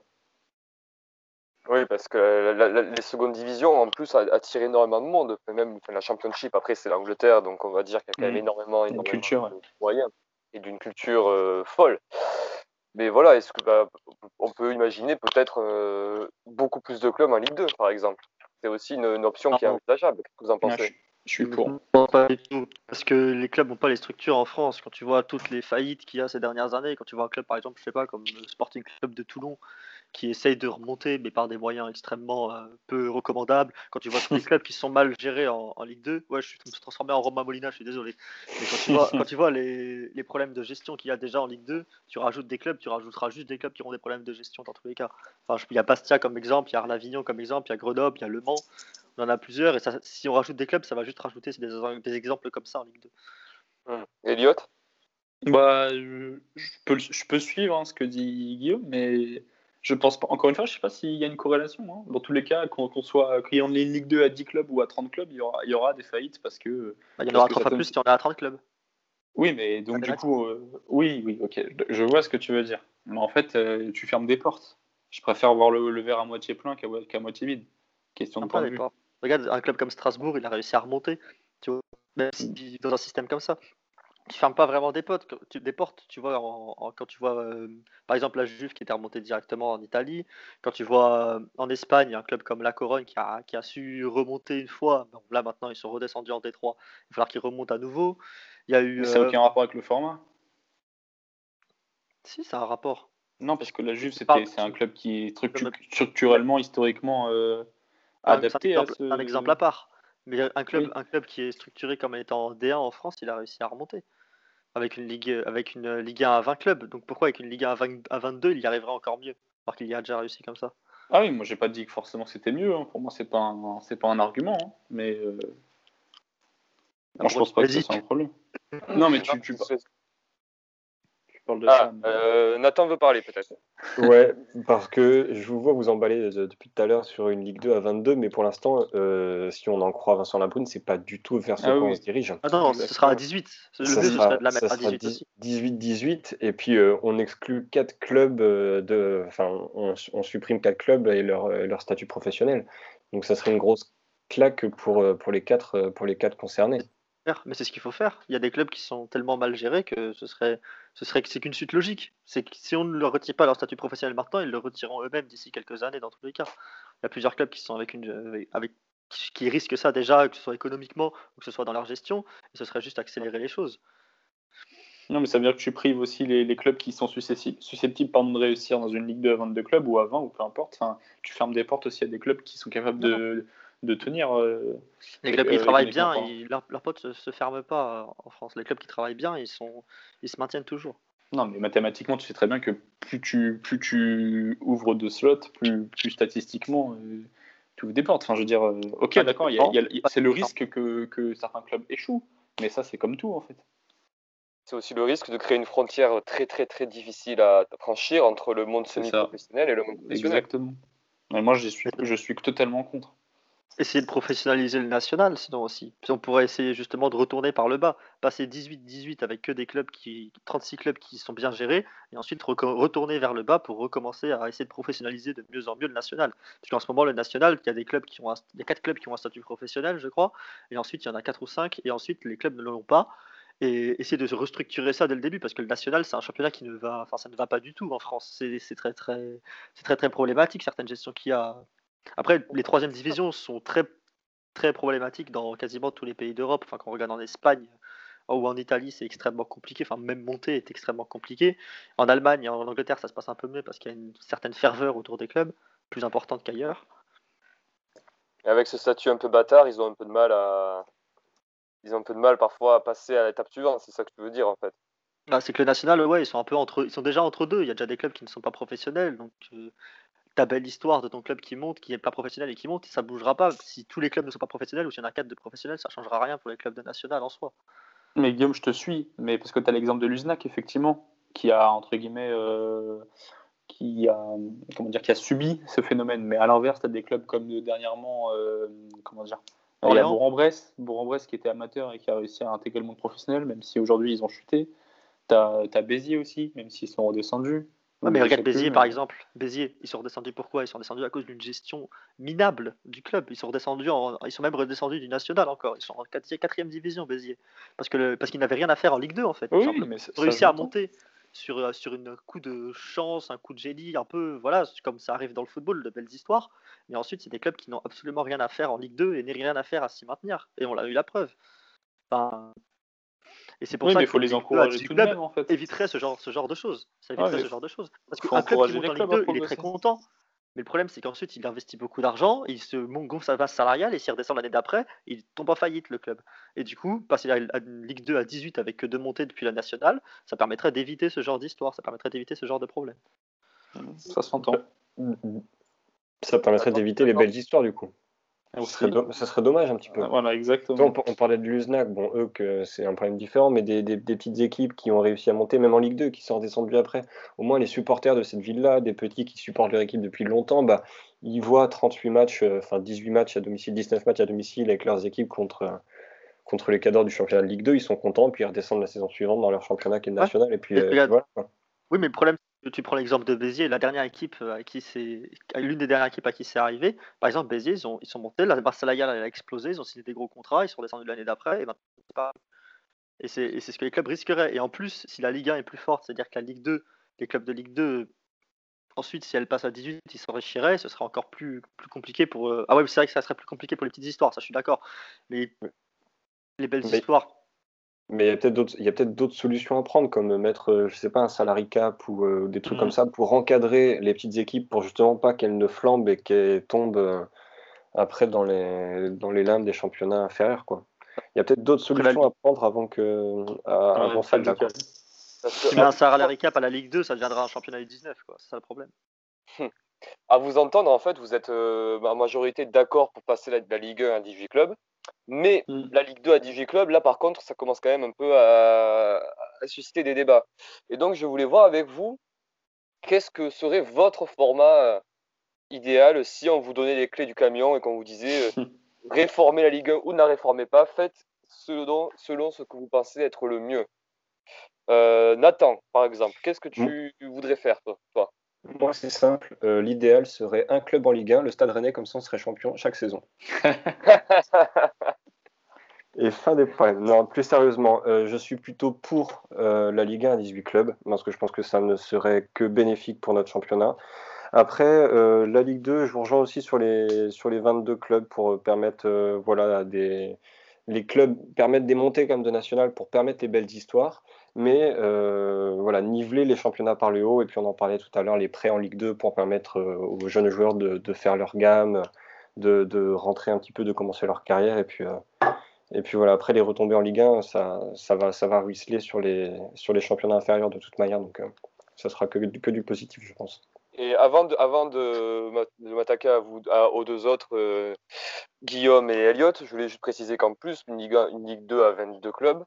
Oui, parce que la- la- les secondes divisions, en plus, a- attirent énormément de monde. Même enfin, la Championship, après, c'est l'Angleterre, donc on va dire qu'il y a quand même Mhm. énormément, Une énormément culture, de moyens et d'une culture euh, folle. Mais voilà, est-ce que bah, on peut imaginer peut-être euh, beaucoup plus de clubs en Ligue 2, par exemple? C'est aussi une, une option qui est envisageable. Qu'est-ce que vous en Ah, je, pensez? je suis pour. Non, pas du tout. Parce que les clubs n'ont pas les structures en France. Quand tu vois toutes les faillites qu'il y a ces dernières années, quand tu vois un club, par exemple, je sais pas, comme le Sporting Club de Toulon, qui essaye de remonter, mais par des moyens extrêmement euh, peu recommandables. Quand tu vois tous les clubs qui sont mal gérés en, en Ligue 2, ouais, je suis je me suis transformé en Romain Molina, je suis désolé. Mais quand tu vois, quand tu vois les, les problèmes de gestion qu'il y a déjà en Ligue 2, tu rajoutes des clubs, tu rajouteras juste des clubs qui auront des problèmes de gestion dans tous les cas. Enfin, je- il y a Bastia comme exemple, il y a Arlavignon comme exemple, il y a Grenoble, il y a Le Mans. On en a plusieurs, et ça, si on rajoute des clubs, ça va juste rajouter des, des exemples comme ça en Ligue 2. Hum. Elliot Bah, je, je peux, je peux suivre hein, ce que dit Guillaume, mais je pense pas. Encore une fois, je sais pas s'il y a une corrélation. hein. Dans tous les cas, qu'on qu'on soit qu'il y ait une Ligue 2 à 10 clubs ou à 30 clubs, il y aura, il y aura des faillites parce que. Bah, il y en aura que trois ça fois donne- plus si on est à 30 clubs. Oui, mais donc du coup, euh, oui, oui, ok, je vois ce que tu veux dire. Mais en fait, euh, tu fermes des portes. Je préfère voir le, le verre à moitié plein qu'à moitié vide. Question de point de vue. Regarde, un club comme Strasbourg, il a réussi à remonter. Tu vois, même si dans un système comme ça, tu fermes pas vraiment des tu- Des portes, tu vois, en- en- quand tu vois, euh, par exemple, la Juve qui était remontée directement en Italie. Quand tu vois euh, en Espagne, un club comme la Corogne qui a, qui a su remonter une fois. Bon, là, maintenant, ils sont redescendus en Détroit. Il va falloir qu'ils remontent à nouveau. Il y a eu. Mais ça n'a euh, aucun rapport avec le format. Si, c'est un rapport. Non, parce que la Juve, c'est un club qui est structurellement, historiquement euh, adapté un, à exemple, ce. un exemple à part. Mais un club, Oui. un club qui est structuré comme étant en D1 en France, il a réussi à remonter. Avec une Ligue, avec une Ligue 1 à 20 clubs. Donc pourquoi avec une Ligue 1 à, 20 à 22, il y arriverait encore mieux? Alors qu'il y a déjà réussi comme ça. Ah oui, moi j'ai pas dit que forcément c'était mieux. hein. Pour moi, c'est pas un, c'est pas un argument, hein. mais euh, moi je pense pas que ce Basique. soit un problème. Non, mais tu, tu, De Ah, ça. mais- euh, Nathan veut parler peut-être. Ouais, parce que je vous vois vous emballer de- depuis tout à l'heure sur une Ligue 2 à 22, mais pour l'instant, euh, si on en croit Vincent Labrune, c'est pas du tout vers ce Ah qu'on oui. se dirige. Ah non, ce sera à 18. Le Ça ce sera- serait de la ça mettre à sera 18 aussi. 18-18, et puis euh, on exclut quatre clubs euh, de, enfin, on, on supprime quatre clubs et leur, euh, leur statut professionnel. Donc ça serait une grosse claque pour, euh, pour les quatre, euh, pour les quatre concernés. Faire, mais c'est ce qu'il faut faire. Il y a des clubs qui sont tellement mal gérés que ce serait, ce serait c'est qu'une suite logique. C'est que si on ne leur retire pas leur statut professionnel maintenant, ils le retireront eux-mêmes d'ici quelques années dans tous les cas. Il y a plusieurs clubs qui sont avec une, avec, qui qui risquent ça déjà, que ce soit économiquement ou que ce soit dans leur gestion, et ce serait juste accélérer les choses. Non, mais ça veut dire que tu prives aussi les, les clubs qui sont susceptibles, susceptibles pardon, de réussir dans une Ligue 2 à 22 clubs ou à 20 ou peu importe. Enfin, tu fermes des portes aussi à des clubs qui sont capables de, de tenir. euh, Les clubs qui avec travaillent bien, ils, leurs leurs potes se, se ferment pas euh, en France. Les clubs qui travaillent bien, ils, sont, ils se maintiennent toujours. Non, mais mathématiquement, tu sais très bien que plus tu, plus tu ouvres de slots, plus, plus statistiquement, euh, tu ouvres des portes. Enfin, je veux dire, euh, ok, d'accord, tout c'est tout le risque que, que certains clubs échouent. Mais ça, c'est comme tout, en fait. C'est aussi le risque de créer une frontière très très très difficile à franchir entre le monde semi-professionnel et le monde professionnel. Exactement. Mais moi, je suis, je suis totalement contre. Essayer de professionnaliser le national, sinon aussi. Puis on pourrait essayer justement de retourner par le bas, passer 18-18 avec que des clubs qui, 36 clubs qui sont bien gérés, et ensuite retourner vers le bas pour recommencer à essayer de professionnaliser de mieux en mieux le national. Parce qu'en ce moment, le national, il y a des clubs qui ont un, il y a quatre clubs qui ont un statut professionnel, je crois, et ensuite il y en a quatre ou cinq, et ensuite les clubs ne l'ont pas. Et essayer de restructurer ça dès le début, parce que le national, c'est un championnat qui ne va, enfin, ça ne va pas du tout en France. C'est c'est très, très, c'est très, très problématique certaines gestions qu'il y a. Après, les troisièmes divisions sont très très problématique dans quasiment tous les pays d'Europe. Enfin, quand on regarde en Espagne ou en Italie, c'est extrêmement compliqué. Enfin, même monter est extrêmement compliqué. En Allemagne et en Angleterre, ça se passe un peu mieux parce qu'il y a une certaine ferveur autour des clubs, plus importante qu'ailleurs. Et avec ce statut un peu bâtard, ils ont un peu de mal à. Ils ont un peu de mal parfois à passer à l'étape suivante, c'est ça que tu veux dire en fait. Ah, c'est que le national, ouais, ils sont un peu entre, ils sont déjà entre deux. Il y a déjà des clubs qui ne sont pas professionnels, donc euh, ta belle histoire de ton club qui monte, qui n'est pas professionnel et qui monte, ça bougera pas. Si tous les clubs ne sont pas professionnels ou s'il y en a quatre de professionnels, ça changera rien pour les clubs de national en soi. Mais Guillaume, je te suis, mais parce que tu as l'exemple de l'USNAC, effectivement, qui a, entre guillemets, euh, qui, a, comment dire, qui a subi ce phénomène. Mais à l'inverse, tu as des clubs comme dernièrement, euh, comment dire, il y a. Bourg-en-Bresse, Bourg-en-Bresse qui était amateur et qui a réussi à intégrer le monde professionnel, même si aujourd'hui ils ont chuté. Tu as, Béziers aussi, même s'ils sont redescendus. Ouais, mais regarde Béziers mais- par exemple. Béziers, ils sont redescendus pourquoi? Ils sont redescendus à cause d'une gestion minable du club. Ils sont redescendus, en- ils sont même redescendus du national encore. Ils sont en quatri- quatrième division Béziers, parce que le- parce qu'ils n'avaient rien à faire en Ligue 2 en fait. tout Oui, simplement. mais ça- Ils ont ça, réussi à j'entends. monter sur euh, sur une coup de chance, un coup de génie, un peu voilà, comme ça arrive dans le football, de belles histoires. Mais ensuite, c'est des clubs qui n'ont absolument rien à faire en Ligue 2 et n'ont rien à faire à s'y maintenir. Et on l'a eu la preuve. Enfin, et c'est pour Oui, ça mais il que faut les Ligue 2 à encourager 18 tout de même, en fait. éviterait ce genre, ce genre de choses. Ça éviterait mais ce genre de choses. Parce qu'un club qui encourager monte les en Ligue clubs à 2, il est très content. Mais le problème, c'est qu'ensuite, il investit beaucoup d'argent, il se gonfle sa base salariale, et s'il redescend l'année d'après, il tombe en faillite, le club. Et du coup, passer à à une Ligue 2 à 18 avec que deux montées depuis la nationale, ça permettrait d'éviter ce genre d'histoire, ça permettrait d'éviter ce genre de problème. Ça s'entend. Ça permettrait d'éviter les belles histoires du coup. Ce Aussi. serait, do- ça serait dommage un petit peu. Voilà, Tu sais, exactement. On, on parlait de l'USNAC, bon, eux, que c'est un problème différent, mais des, des- des petites équipes qui ont réussi à monter, même en Ligue 2, qui sont redescendues après. Au moins, les supporters de cette ville-là, des petits qui supportent leur équipe depuis longtemps, bah, ils voient 38 matchs, euh, enfin 18 matchs à domicile, 19 matchs à domicile avec leurs équipes contre, euh, contre les cadors du championnat de Ligue 2. Ils sont contents, puis ils redescendent la saison suivante dans leur championnat qui est Ouais. national. Et puis, Et euh, voilà. Oui, mais le problème, tu prends l'exemple de Béziers, la dernière équipe euh, à qui c'est, l'une des dernières équipes à qui c'est arrivé. Par exemple, Béziers, ils, ont, ils sont montés, la salariale elle a explosé, ils ont signé des gros contrats, ils sont redescendus l'année d'après, et maintenant, c'est pas. Et c'est, et c'est ce que les clubs risqueraient. Et en plus, si la Ligue 1 est plus forte, c'est-à-dire que la Ligue 2, les clubs de Ligue 2, ensuite, si elle passe à 18, ils s'enrichiraient, ce serait encore plus, plus compliqué pour. euh, Ah ouais, c'est vrai que ça serait plus compliqué pour les petites histoires, ça je suis d'accord. Mais les belles histoires. Mais il y a peut-être d'autres, il y a peut-être d'autres solutions à prendre, comme mettre, euh, je sais pas, un salary cap ou euh, des trucs comme ça pour encadrer les petites équipes pour justement pas qu'elles ne flambent et qu'elles tombent euh, après dans les, dans les limbes des championnats inférieurs, quoi. Il y a peut-être d'autres la solutions à prendre avant que, à- avant. Parce que, Tu mets un salary cap à la Ligue 2, ça deviendra un championnat U19, quoi. C'est ça le problème. à vous entendre, en fait, vous êtes euh, en majorité d'accord pour passer la, la Ligue 1 à 18 clubs. Mais Mm. la Ligue 2 à 18 clubs, là par contre, ça commence quand même un peu à, à susciter des débats. Et donc, je voulais voir avec vous, qu'est-ce que serait votre format euh, idéal si on vous donnait les clés du camion et qu'on vous disait euh, réformez la Ligue 1 ou ne la réformez pas, faites selon, selon ce que vous pensez être le mieux. Euh, Nathan, par exemple, qu'est-ce que tu voudrais faire, toi, toi? Moi, c'est simple. euh, L'idéal serait un club en Ligue 1, le Stade Rennais, comme ça on serait champion chaque saison. Et fin des problèmes. Non, plus sérieusement, euh, je suis plutôt pour euh, la Ligue 1 à 18 clubs, parce que je pense que ça ne serait que bénéfique pour notre championnat. Après, la Ligue 2, je vous rejoins aussi sur les, sur les 22 clubs pour permettre, voilà, des, les clubs permettent des montées comme de national pour permettre les belles histoires, mais euh, voilà, niveler les championnats par le haut, et puis on en parlait tout à l'heure, les prêts en Ligue 2 pour permettre euh, aux jeunes joueurs de, faire leur gamme, de, de, rentrer un petit peu, de commencer leur carrière. Et puis, et puis voilà, après les retombées en Ligue 1, ça, ça, va, ça va ruisseler sur les, sur les championnats inférieurs de toute manière. Donc ça sera que, que du positif, je pense. Et avant de, avant de, m'attaquer à vous, aux deux autres, Guillaume et Elliot, je voulais juste préciser qu'en plus, une Ligue, une Ligue 2 à 22 clubs,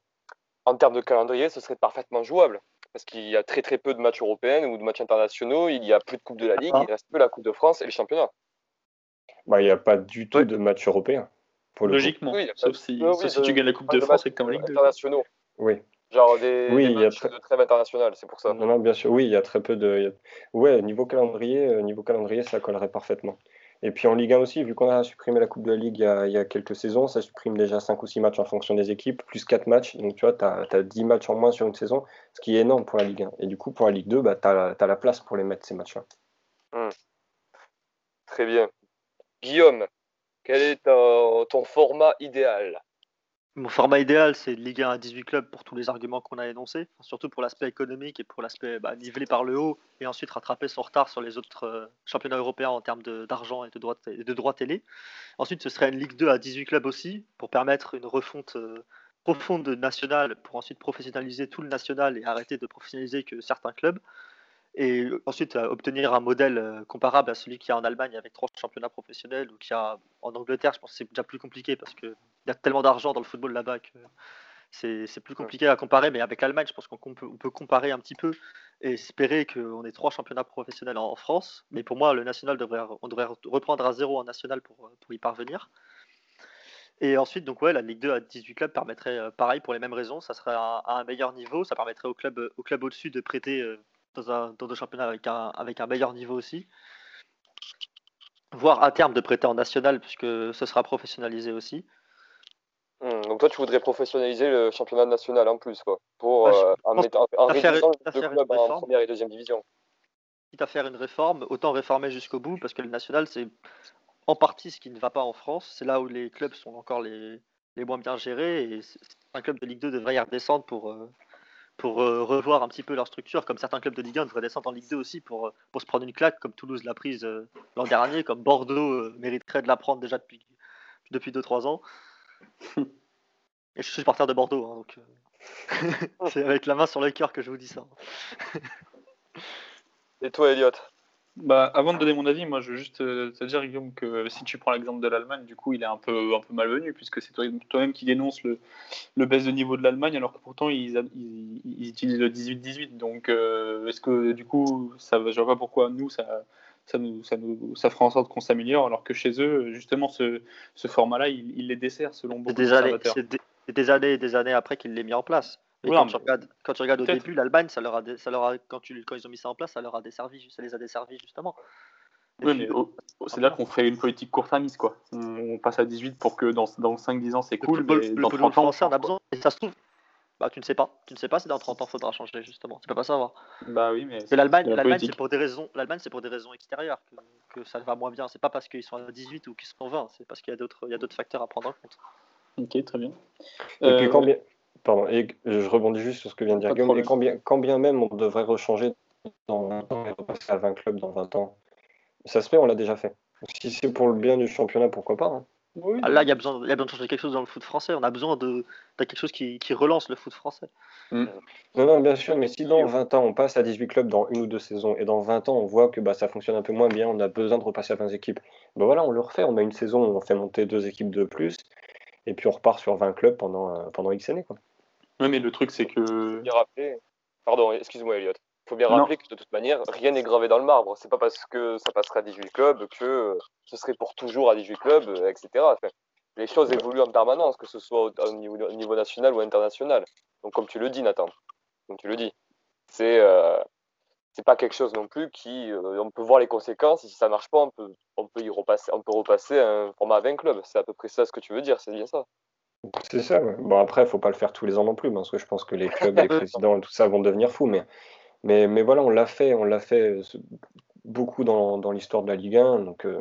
en termes de calendrier, ce serait parfaitement jouable. Parce qu'il y a très très peu de matchs européens ou de matchs internationaux, il y a plus de Coupe de la Ligue, ah. il reste peu la Coupe de France et les championnats. Bah, il n'y a pas du tout de matchs européens. Logiquement, sauf, si, tu gagnes la Coupe de, France et que tu en Ligue 2. Internationaux. Oui. Genre des, oui, matchs très... de trêve internationale, c'est pour ça. Non, non, bien sûr, oui, il y a très peu de. Ouais, niveau calendrier, euh, niveau calendrier, ça collerait parfaitement. Et puis en Ligue 1 aussi, vu qu'on a supprimé la Coupe de la Ligue il y, a, quelques saisons, ça supprime déjà 5 ou 6 matchs en fonction des équipes, plus 4 matchs. Donc tu vois, tu as, as, 10 matchs en moins sur une saison, ce qui est énorme pour la Ligue 1. Et du coup, pour la Ligue 2, bah, tu as, la place pour les mettre, ces matchs-là. Mmh. Très bien. Guillaume, quel est ton, ton format idéal? Mon format idéal, c'est Ligue 1 à 18 clubs pour tous les arguments qu'on a énoncés, surtout pour l'aspect économique et pour l'aspect bah, nivelé par le haut, et ensuite rattraper son retard sur les autres euh, championnats européens en termes d'argent et de droits de droit télé. Ensuite, ce serait une Ligue 2 à 18 clubs aussi, pour permettre une refonte euh, profonde nationale, pour ensuite professionnaliser tout le national et arrêter de professionnaliser que certains clubs et ensuite obtenir un modèle comparable à celui qu'il y a en Allemagne avec trois championnats professionnels ou qu'il y a en Angleterre, je pense que c'est déjà plus compliqué parce qu'il y a tellement d'argent dans le football là-bas que c'est plus compliqué à comparer. Mais avec l'Allemagne, je pense qu'on peut, on peut, comparer un petit peu et espérer qu'on ait trois championnats professionnels en, France. Mais pour moi, le national devrait, on devrait reprendre à zéro en national pour, pour y parvenir. Et ensuite, donc ouais, la Ligue 2 à 18 clubs permettrait, pareil, pour les mêmes raisons, ça serait à, un meilleur niveau, ça permettrait aux clubs, au club au-dessus de prêter dans, un, dans championnats avec un, avec un meilleur niveau aussi. Voire à terme de prêter en national, puisque ce sera professionnalisé aussi. Donc toi, tu voudrais professionnaliser le championnat national en plus, quoi, pour euh, en, en réduisant clubs en première et deuxième division. Quitte à faire une réforme, autant réformer jusqu'au bout, parce que le national, c'est en partie ce qui ne va pas en France. C'est là où les clubs sont encore les, les moins bien gérés, et un club de Ligue 2 devrait y redescendre pour, euh, pour euh, revoir un petit peu leur structure, comme certains clubs de Ligue 1 devraient descendre en Ligue 2 aussi pour, pour se prendre une claque, comme Toulouse l'a prise euh, l'an dernier, comme Bordeaux mériterait de la prendre déjà depuis, depuis 2-3 ans. Et je suis supporter de Bordeaux, hein, donc c'est avec la main sur le cœur que je vous dis ça. Et toi, Elliot bah, avant de donner mon avis, moi je veux juste euh, te dire, Guillaume, que si tu prends l'exemple de l'Allemagne, du coup, il est un peu, un peu malvenu, puisque c'est toi-même qui dénonce le, le baisse de niveau de l'Allemagne, alors que pourtant ils, ils, utilisent le 18-18. Donc, euh, est-ce que du coup, ça, je vois pas pourquoi nous, ça, ça, nous, ça, nous, ça fera en sorte qu'on s'améliore, alors que chez eux, justement, ce, ce format-là, il, les dessert selon beaucoup des années, C'est des années et des années après qu'il l'ait mis en place quand, tu regardes, quand, tu regardes, au début, l'Allemagne, ça leur a, ça leur a quand, tu, quand ils ont mis ça en place, ça leur a desservi, ça les a desservis justement. Oui, mais c'est là qu'on ferait une politique court-termiste, quoi. On passe à 18 pour que dans, dans 5-10 ans c'est cool, mais dans 30 ans, on a besoin. Et ça se trouve, bah, tu ne sais pas. Tu ne sais pas si dans 30 ans faudra changer justement. Tu peux pas savoir. Bah oui, mais. l'Allemagne, l'Allemagne c'est pour des raisons, l'Allemagne c'est pour des raisons extérieures que, que ça va moins bien. C'est pas parce qu'ils sont à 18 ou qu'ils sont 20. C'est parce qu'il y a d'autres, il y a d'autres facteurs à prendre en compte. Ok, très bien. Et puis combien, Pardon, et je rebondis juste sur ce que vient de dire Guillaume. Et quand bien, quand bien, même on devrait rechanger dans 20 ans et repasser à 20 clubs dans 20 ans, ça se fait, on l'a déjà fait. Si c'est pour le bien du championnat, pourquoi pas hein. ah, Là, il y, a besoin, y a besoin de changer quelque chose dans le foot français. On a besoin de, quelque chose qui, qui, relance le foot français. Mm. Non, non, bien sûr, mais si dans 20 ans, on passe à 18 clubs dans une ou deux saisons, et dans 20 ans, on voit que bah, ça fonctionne un peu moins bien, on a besoin de repasser à 20 équipes, ben voilà, on le refait. On a une saison où on fait monter deux équipes de plus, et puis on repart sur 20 clubs pendant, euh, pendant X années. Quoi. Oui, mais le truc, c'est que. Bien rappeler... Pardon, excuse-moi, Elliot. Il faut bien rappeler que de toute manière, rien n'est gravé dans le marbre. C'est pas parce que ça passera à 18 clubs que ce serait pour toujours à 18 clubs, etc. les choses évoluent en permanence, que ce soit au niveau, niveau, national ou international. Donc, comme tu le dis, Nathan, comme tu le dis, c'est euh, c'est pas quelque chose non plus qui. Euh, on peut voir les conséquences, et si ça marche pas, on peut, on peut y repasser, on peut repasser à un format 20 clubs. C'est à peu près ça ce que tu veux dire, c'est bien ça. C'est ça, Bon, après, il faut pas le faire tous les ans non plus, parce que je pense que les clubs, les présidents et tout ça vont devenir fous. Mais, mais, mais voilà, on l'a fait, on l'a fait euh, beaucoup dans, dans l'histoire de la Ligue 1, donc euh,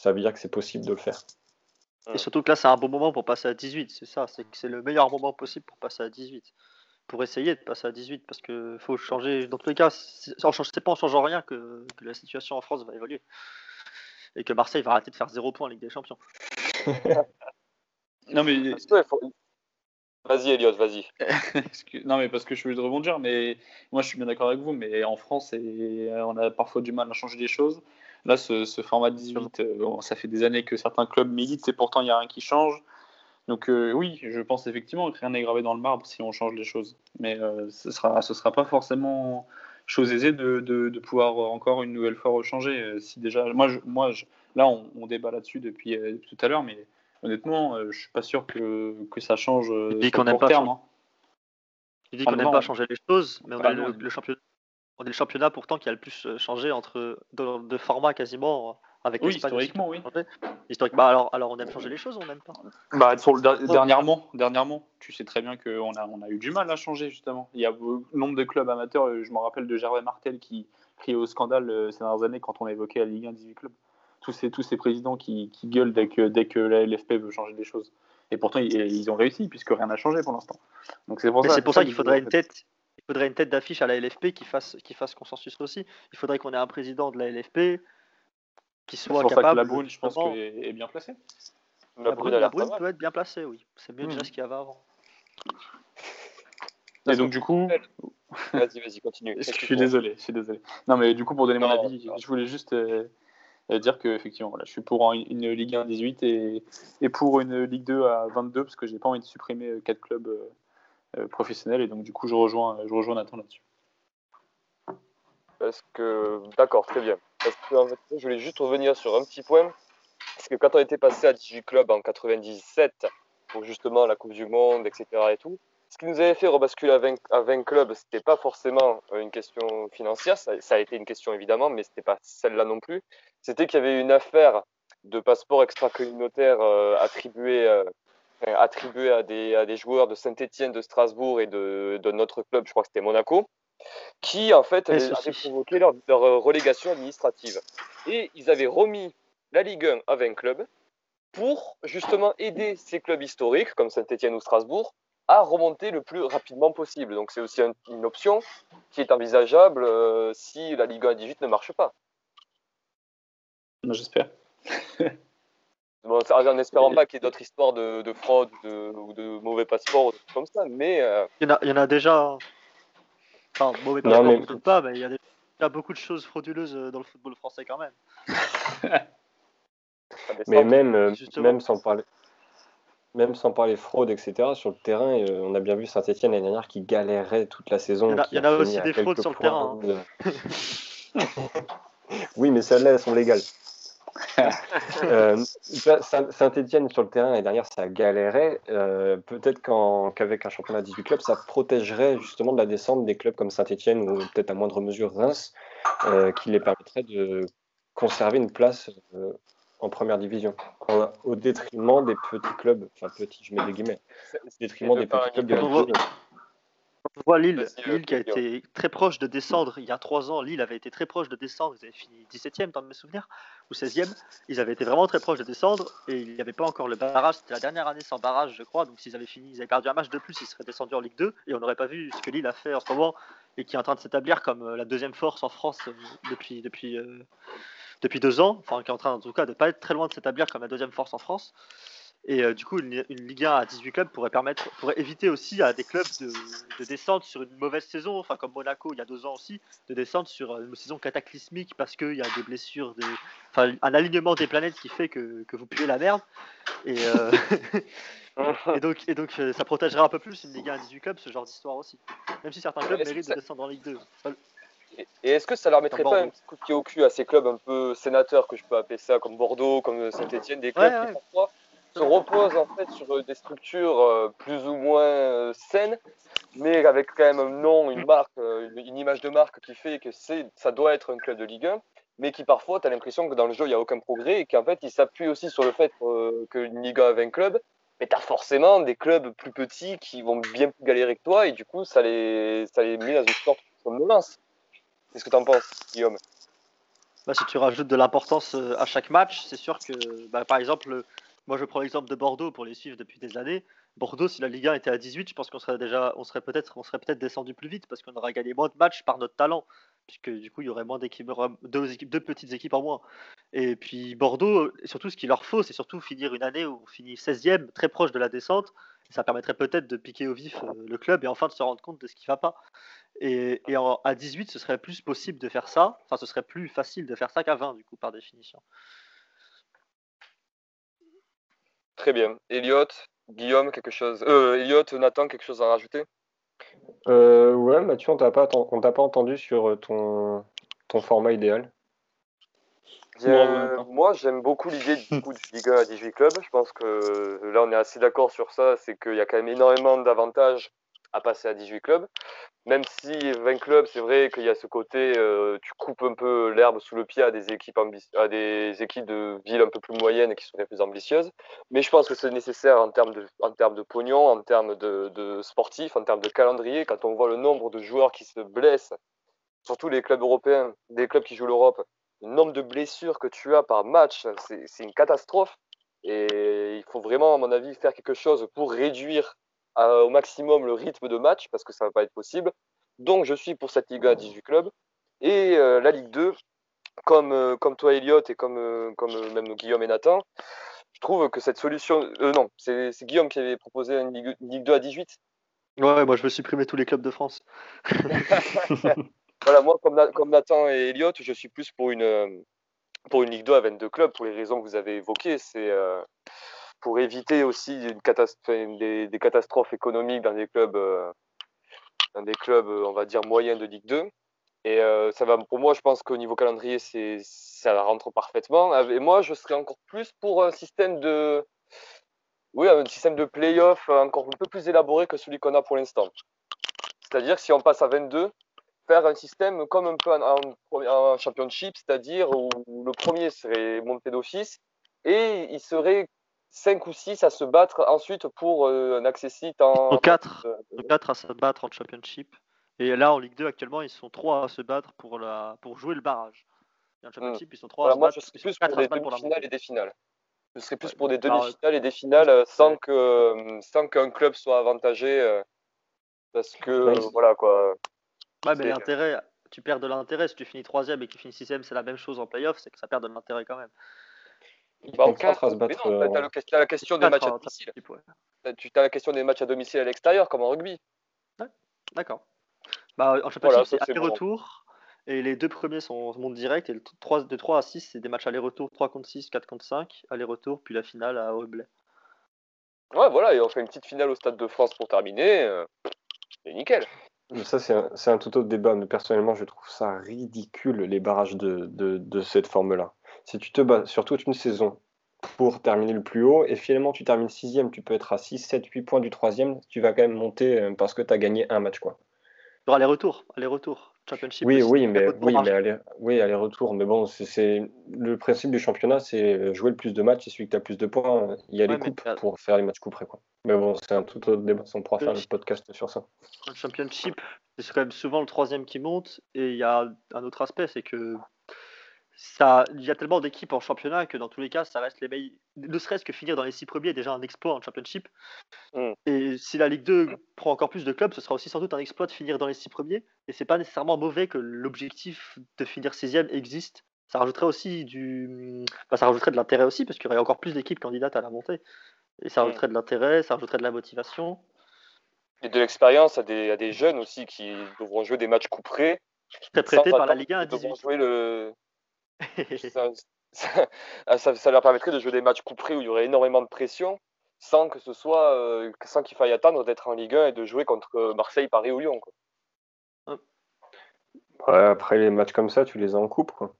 ça veut dire que c'est possible de le faire. Et surtout que là, c'est un bon moment pour passer à 18, c'est ça, c'est que c'est le meilleur moment possible pour passer à 18. Pour essayer de passer à 18, parce qu'il faut changer. Dans tous les cas, c'est pas en changeant rien que, que la situation en France va évoluer. et que Marseille va arrêter de faire 0 points en Ligue des Champions. Non, mais que, faut- Vas-y, Elliot, vas-y. Excuse- Non, mais parce que je veux rebondir, mais moi je suis bien d'accord avec vous, mais en France, et on a parfois du mal à changer les choses. Là, ce, ce format 18, euh, bon, ça fait des années que certains clubs militent et pourtant il n'y a rien qui change. Donc euh, oui, je pense effectivement que rien n'est gravé dans le marbre si on change les choses. Mais euh, ce sera, ce sera pas forcément chose aisée de, de, de pouvoir encore une nouvelle fois rechanger. Euh, Si déjà, moi, je, moi je- là, on, on débat là-dessus depuis, euh, tout à l'heure, mais honnêtement, je suis pas sûr que, que ça change dis sur qu'on n'aime pas hein. Ah qu'on n'aime non. pas changer les choses, mais on, Ah est le, non. le championnat, on est le championnat pourtant qui a le plus changé entre de, de format quasiment avec Oui, aussi historiquement, a oui. Historique- bah alors, alors on aime changer les choses, on n'aime pas. Bah, sur le der- dernièrement, dernièrement, tu sais très bien qu'on a, on a eu du mal à changer justement. Il y a nombre de clubs amateurs, euh, je me rappelle de Gervais Martel qui criait au scandale euh, ces dernières années quand on évoquait la Ligue 1 18 clubs. Tous ces, tous ces présidents qui, qui gueulent dès que, dès que la LFP veut changer des choses. Et pourtant, ils, ils ont réussi puisque rien n'a changé pour l'instant. Donc c'est pour Mais ça, c'est pour ça qu'il faudrait une tête. Il faudrait une tête d'affiche à la LFP qui fasse, qui fasse consensus aussi. Il faudrait qu'on ait un président de la LFP qui C'est soit pour ça que capable. la Brune, je pense, que est, est bien placée. La La Brune la Brune peut être bien placée, oui. C'est mieux Mhm. déjà ce qu'il y avait avant. Et donc du coup, Vas-y, vas-y, continue. Je suis désolé, je suis désolé. Non, mais du coup, pour donner mon avis, non. je voulais juste euh, dire que effectivement, voilà, je suis pour une, une Ligue 1 18 et, et pour une Ligue 2 à 22 parce que j'ai pas envie de supprimer euh, quatre clubs euh, professionnels et donc du coup, je rejoins, je rejoins Nathan là-dessus. Parce que, d'accord, très bien. Je voulais juste revenir sur un petit point. Parce que quand on était passé à 18 clubs en 97, pour justement la Coupe du Monde, etc. et tout, ce qui nous avait fait rebasculer à 20, à 20 clubs, c'était pas forcément euh, une question financière, ça, a été une question évidemment, mais c'était pas celle-là non plus. C'était qu'il y avait une affaire de passeport extra-communautaire euh, attribué, euh, à, des, à des joueurs de Saint-Etienne, de Strasbourg et de, de notre club, je crois que c'était Monaco, qui en fait avait ceci. avait provoqué leur, leur, euh, relégation administrative. Et ils avaient remis la Ligue 1 à 20 clubs pour justement aider ces clubs historiques comme Saint-Etienne ou Strasbourg à remonter le plus rapidement possible. Donc c'est aussi un- une option qui est envisageable euh, si la Ligue 1 à 18 ne marche pas. J'espère. Bon, en espérant pas qu'il y ait d'autres histoires de, de fraude ou de, ou de mauvais passeports ou des trucs comme ça, mais euh, Il y en a, il y en a déjà. Enfin, mauvais Non, mais- pas, mais il y a beaucoup de choses frauduleuses euh, dans le football français quand même. descend. Mais même, euh, Justement. même sans parler. Même sans parler fraude, etc., sur le terrain, euh, on a bien vu Saint-Etienne l'année dernière qui galérait toute la saison. Il y en a- aussi des fraudes sur le terrain, de- oui, mais celles-là, elles sont légales. Euh, Saint-Etienne sur le terrain l'année dernière, ça galérait. Euh, Peut-être qu'avec un championnat à 18 clubs, ça protégerait justement de la descente des clubs comme Saint-Etienne ou peut-être à moindre mesure Reims, euh, qui les permettrait de conserver une place en première division, en- au détriment des petits clubs, enfin petits, je mets des guillemets, au détriment de des petits clubs de 2. On voit Lille, euh, Lille qui a été très proche de descendre il y a trois ans. Lille avait été très proche de descendre. Ils avaient fini 17e dans mes souvenirs, ou 16e. Ils avaient été vraiment très proches de descendre et il n'y avait pas encore le barrage. C'était la dernière année sans barrage, je crois. Donc s'ils avaient fini, ils avaient perdu un match de plus, ils seraient descendus en Ligue 2 et on n'aurait pas vu ce que Lille a fait en ce moment et qui est en train de s'établir comme euh, la deuxième force en France euh, depuis, depuis, euh, depuis deux ans. Enfin, qui est en train en tout cas de ne pas être très loin de s'établir comme la deuxième force en France. Et euh, du coup, une, une Ligue 1 à 18 clubs pourrait permettre, pourrait éviter aussi à des clubs de, de descendre sur une mauvaise saison, enfin comme Monaco il y a deux ans aussi, de descendre sur une saison cataclysmique parce qu'il y a des blessures, des, enfin un alignement des planètes qui fait que, que vous puez la merde. Et, euh, et donc, et donc euh, ça protégerait un peu plus une Ligue 1 à 18 clubs, ce genre d'histoire aussi. Même si certains clubs méritent ça- de descendre en Ligue 2. Enfin, Et est-ce que ça leur mettrait pas un petit coup de pied au cul à ces clubs un peu sénateurs, que je peux appeler ça, comme Bordeaux, comme Saint-Etienne, des clubs Ouais, qui ouais. parfois se reposent en fait sur euh, des structures euh, plus ou moins euh, saines, mais avec quand même un nom, une marque, une, image de marque qui fait que c'est, ça doit être un club de Ligue 1, mais qui parfois, tu as l'impression que dans le jeu, il n'y a aucun progrès et qu'en fait, ils s'appuient aussi sur le fait qu'une Ligue 1 a 20 clubs, mais tu as forcément des clubs plus petits qui vont bien galérer que toi et du coup, ça les, ça les met dans une sorte de somnolence. Qu'est-ce que tu en penses, Guillaume? Bah, si tu rajoutes de l'importance à chaque match, c'est sûr que, bah, par exemple, moi je prends l'exemple de Bordeaux pour les suivre depuis des années. Bordeaux, si la Ligue 1 était à 18, je pense qu'on serait déjà, on serait peut-être, on serait peut-être descendu plus vite parce qu'on aurait gagné moins de matchs par notre talent. puisque du coup, il y aurait moins d'équipes, deux, petites équipes en moins. Et puis Bordeaux, surtout ce qu'il leur faut, c'est surtout finir une année où on finit 16e, très proche de la descente. Ça permettrait peut-être de piquer au vif le club et enfin de se rendre compte de ce qui ne va pas. Et, à 18, ce serait plus possible de faire ça. Enfin, ce serait plus facile de faire ça qu'à 20, du coup, par définition. Très bien. Elliot, Guillaume, quelque chose. Euh, Elliot, Nathan, quelque chose à rajouter? Euh, Ouais, Mathieu, on t'a pas, on t'a pas entendu sur euh, ton, ton format idéal. moi, j'aime beaucoup l'idée du coup du Liga à 18 clubs. Je pense que là, on est assez d'accord sur ça. C'est qu'il y a quand même énormément d'avantages à passer à 18 clubs. Même si 20 clubs, c'est vrai qu'il y a ce côté, euh, tu coupes un peu l'herbe sous le pied à des équipes à des équipes de villes un peu plus moyennes qui sont plus ambitieuses. Mais je pense que c'est nécessaire en termes de, en pognon, en termes de, de sportifs, en termes de calendrier. Quand on voit le nombre de joueurs qui se blessent, surtout les clubs européens, des clubs qui jouent l'Europe, le nombre de blessures que tu as par match, c'est une catastrophe. Et il faut vraiment, à mon avis, faire quelque chose pour réduire au maximum le rythme de match parce que ça va pas être possible. Donc je suis pour cette Liga à 18 clubs. Et euh, la Ligue 2, comme, euh, comme toi Elliot et comme, euh, comme même Guillaume et Nathan, je trouve que cette solution... non, c'est Guillaume qui avait proposé une Ligue, 2 à 18. Ouais, moi je veux supprimer tous les clubs de France. voilà, moi comme, comme, Nathan et Elliot, je suis plus pour une, pour une Ligue 2 à 22 clubs pour les raisons que vous avez évoquées. C'est pour éviter aussi des, catastrophes économiques dans des clubs, euh, dans des clubs, euh, on va dire moyens de Ligue 2. Et euh, ça va, pour moi, je pense qu'au niveau calendrier, ça rentre parfaitement. Et moi, je serais encore plus pour un système de, oui, un système de play-off encore un peu plus élaboré que celui qu'on a pour l'instant. C'est-à-dire, si on passe à 22, faire un système comme un peu en, championship, c'est-à-dire où le premier serait monté d'office et il serait 5 ou 6 à se battre ensuite pour euh, un accessit en. 4, 4 à se battre en Championship. Et là, en Ligue 2, actuellement, ils sont 3 à se battre pour, la... pour jouer le barrage. en hmm. Championship, ils sont 3 à se moi, battre. je serais plus pour des demi-finales et des finales. Je serais plus pour des demi-finales et des finales sans que euh, sans qu'un club soit avantagé. Euh, parce que, voilà quoi. Ouais, mais l'intérêt, tu perds de l'intérêt. Si tu finis 3 et que tu finis 6 c'est la même chose en playoff, c'est que ça perd de l'intérêt quand même. Ils bah, 4 à se battre. tu as, la question des matchs à domicile. Tu as la question des matchs à domicile à l'extérieur, comme en rugby. D'accord. Bah, en championnat, c'est aller-retour. Et les deux premiers sont montent direct. Et le 3, de 3 à 6, c'est des matchs aller-retour 3 contre 6, 4 contre 5, aller-retour, puis la finale à Wembley. Ouais, voilà, et on fait une petite finale au Stade de France pour terminer. Euh, c'est nickel. Ça, c'est un, un, tout autre débat, mais personnellement, je trouve ça ridicule, les barrages de, de, de cette forme-là si tu te bats sur toute une saison pour terminer le plus haut, et finalement tu termines sixième, tu peux être à 6, 7, 8 points du troisième, tu vas quand même monter euh, parce que tu as gagné un match. quoi. Pour aller-retour, aller-retour, championship. Oui, oui, mais, oui, mais aller, oui, aller-retour. Mais bon, c'est le principe du championnat, c'est jouer le plus de matchs et celui qui a le plus de points, il y a les coupes pour faire les matchs couperés. Quoi. Mais bon, c'est un tout autre débat, on pourra faire le podcast sur ça. Le championship, c'est quand même souvent le troisième qui monte, et il y a un autre aspect, c'est que ça, il y a tellement d'équipes en championnat que dans tous les cas, ça reste les meilleurs. Ne serait-ce que finir dans les six premiers est déjà un exploit en championship. Mm. Et si la Ligue 2 prend encore plus de clubs, ce sera aussi sans doute un exploit de finir dans les six premiers. Et c'est pas nécessairement mauvais que l'objectif de finir sixième existe. Ça rajouterait aussi du, ça rajouterait de l'intérêt aussi parce qu'il y aurait encore plus d'équipes candidates à la montée. Et ça mm. rajouterait de l'intérêt, ça rajouterait de la motivation. Et de l'expérience à des, à des jeunes aussi qui devront jouer des matchs couperés. Très prêtés par la Ligue 1 à 18. Jouer le, Ça, ça, leur permettrait de jouer des matchs couperés où il y aurait énormément de pression sans que ce soit euh, sans qu'il faille attendre d'être en Ligue 1 et de jouer contre euh, Marseille, Paris ou Lyon. après les matchs comme ça, tu les as en coupe. Quoi.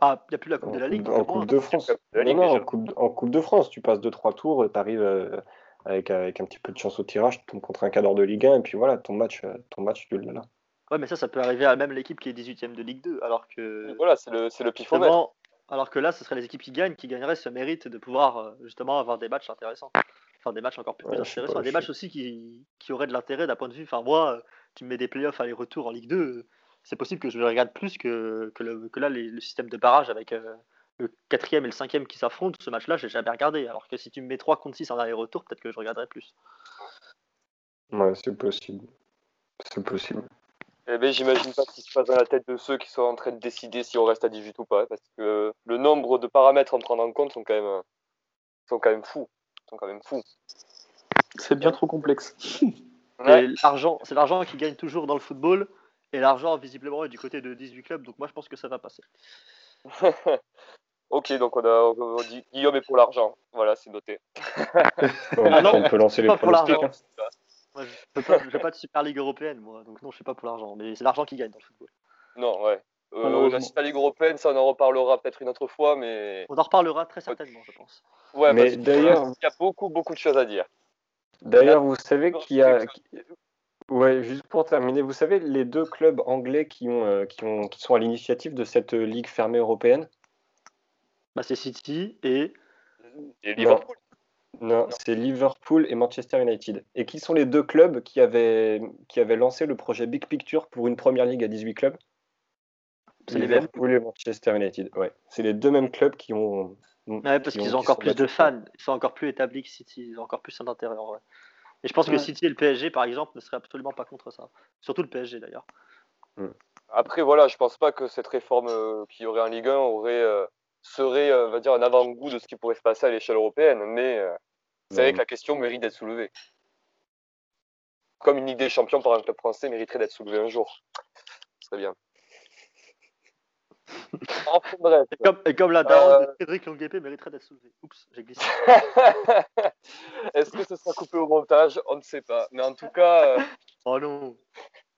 Ah, il n'y a plus la Coupe de la Ligue. En, Coupe de France. en, coupe, de France, tu passes 2-3 tours, tu arrives euh, avec, avec un petit peu de chance au tirage, tu tombes contre un cadre de Ligue 1, et puis voilà, ton match, ton match tu l'as là. Ouais, mais ça, ça peut arriver à même l'équipe qui est 18ème de Ligue 2. Alors que. Voilà, c'est le, c'est le Alors que là, ce seraient les équipes qui gagnent qui gagneraient ce mérite de pouvoir euh, justement avoir des matchs intéressants. Enfin, des matchs encore plus intéressants. des matchs aussi qui, qui auraient de l'intérêt d'un point de vue. Enfin, moi, euh, tu me mets des playoffs aller-retour en Ligue 2, c'est possible que je le regarde plus que, que, le, que là, le système de barrage avec euh, le quatrième et le cinquième qui s'affrontent. Ce match-là, j'ai jamais regardé. Alors que si tu me mets 3 contre 6 en aller-retour, peut-être que je regarderais plus. Ouais, c'est possible. C'est possible. Eh ben, j'imagine pas ce qui se passe dans la tête de ceux qui sont en train de décider si on reste à 18 ou pas, parce que le nombre de paramètres à prendre en compte sont quand même, sont quand même fous. Sont quand même fous. C'est bien trop complexe. Ouais. L'argent, c'est l'argent qui gagne toujours dans le football. Et l'argent, visiblement, est du côté de 18 clubs. Donc moi, je pense que ça va passer. ok, donc on a on dit Guillaume est pour l'argent. Voilà, c'est noté. Ah non, on peut lancer les pronostics. hein. Moi, je veux pas, je veux pas de Super Ligue européenne, moi. Donc non, je suis pas pour l'argent. Mais c'est l'argent qui gagne dans le football. Non, ouais. Euh, la Super Ligue européenne, ça on en reparlera peut-être une autre fois, mais On en reparlera très certainement, je pense. ouais, Mais d'ailleurs- il y a beaucoup beaucoup de choses à dire. D'ailleurs, vous savez qu'il y a. Ouais, juste pour terminer, vous savez les deux clubs anglais qui, ont, euh, qui, ont, qui sont à l'initiative de cette euh, ligue fermée européenne? Bah, c'est City et Et Liverpool. Non, c'est Liverpool et Manchester United. Et qui sont les deux clubs qui avaient, qui avaient lancé le projet Big Picture pour une première ligue à 18 clubs? C'est. Liverpool et Manchester United. Ouais, c'est les deux mêmes clubs qui ont. Ouais, parce qui qu'ils ont- ont qui encore plus de fans, ils sont encore plus établis que City, ils ont encore plus d'intérêt en vrai. Et je pense que Ouais. City et le PSG, par exemple, ne seraient absolument pas contre ça. Surtout le PSG d'ailleurs. Après, voilà, je pense pas que cette réforme euh, qu'il y aurait en Ligue 1 aurait, euh, serait, euh, on va dire, un avant-goût de ce qui pourrait se passer à l'échelle européenne, mais euh, c'est vrai Ouais. que la question mérite d'être soulevée. Comme une Ligue des Champions par un club français mériterait d'être soulevée un jour. Ce serait bien. Enfin, bref. Et comme, et comme la daronne Euh. de Cédric Longuepé mériterait d'être soulevée. Oups, j'ai glissé. Est-ce que ce sera coupé au montage? On ne sait pas. Mais en tout cas, euh, Oh non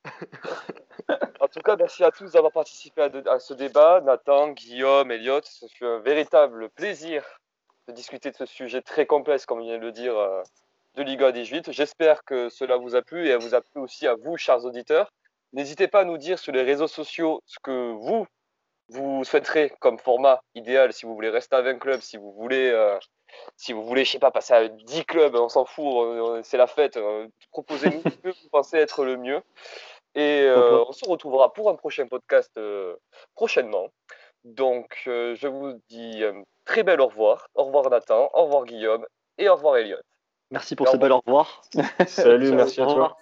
En tout cas, merci à tous d'avoir participé à, de- à ce débat. Nathan, Guillaume, Elliot, ce fut un véritable plaisir de discuter de ce sujet très complexe, comme vient de le dire, euh, de Liga 18. J'espère que cela vous a plu et vous a plu aussi à vous, chers auditeurs. N'hésitez pas à nous dire sur les réseaux sociaux ce que vous, vous souhaiterez comme format idéal, si vous voulez rester à 20 clubs, si vous voulez, euh, si vous voulez, je sais pas, passer à 10 clubs, on s'en fout, euh, c'est la fête. euh, Proposez-nous ce que vous pensez être le mieux. Et euh, on se retrouvera pour un prochain podcast prochainement. Donc, euh, je vous dis un très bel au revoir. Au revoir Nathan, au revoir Guillaume et au revoir Elliot. Merci pour ce bel au revoir. Salut, merci à Au toi. revoir.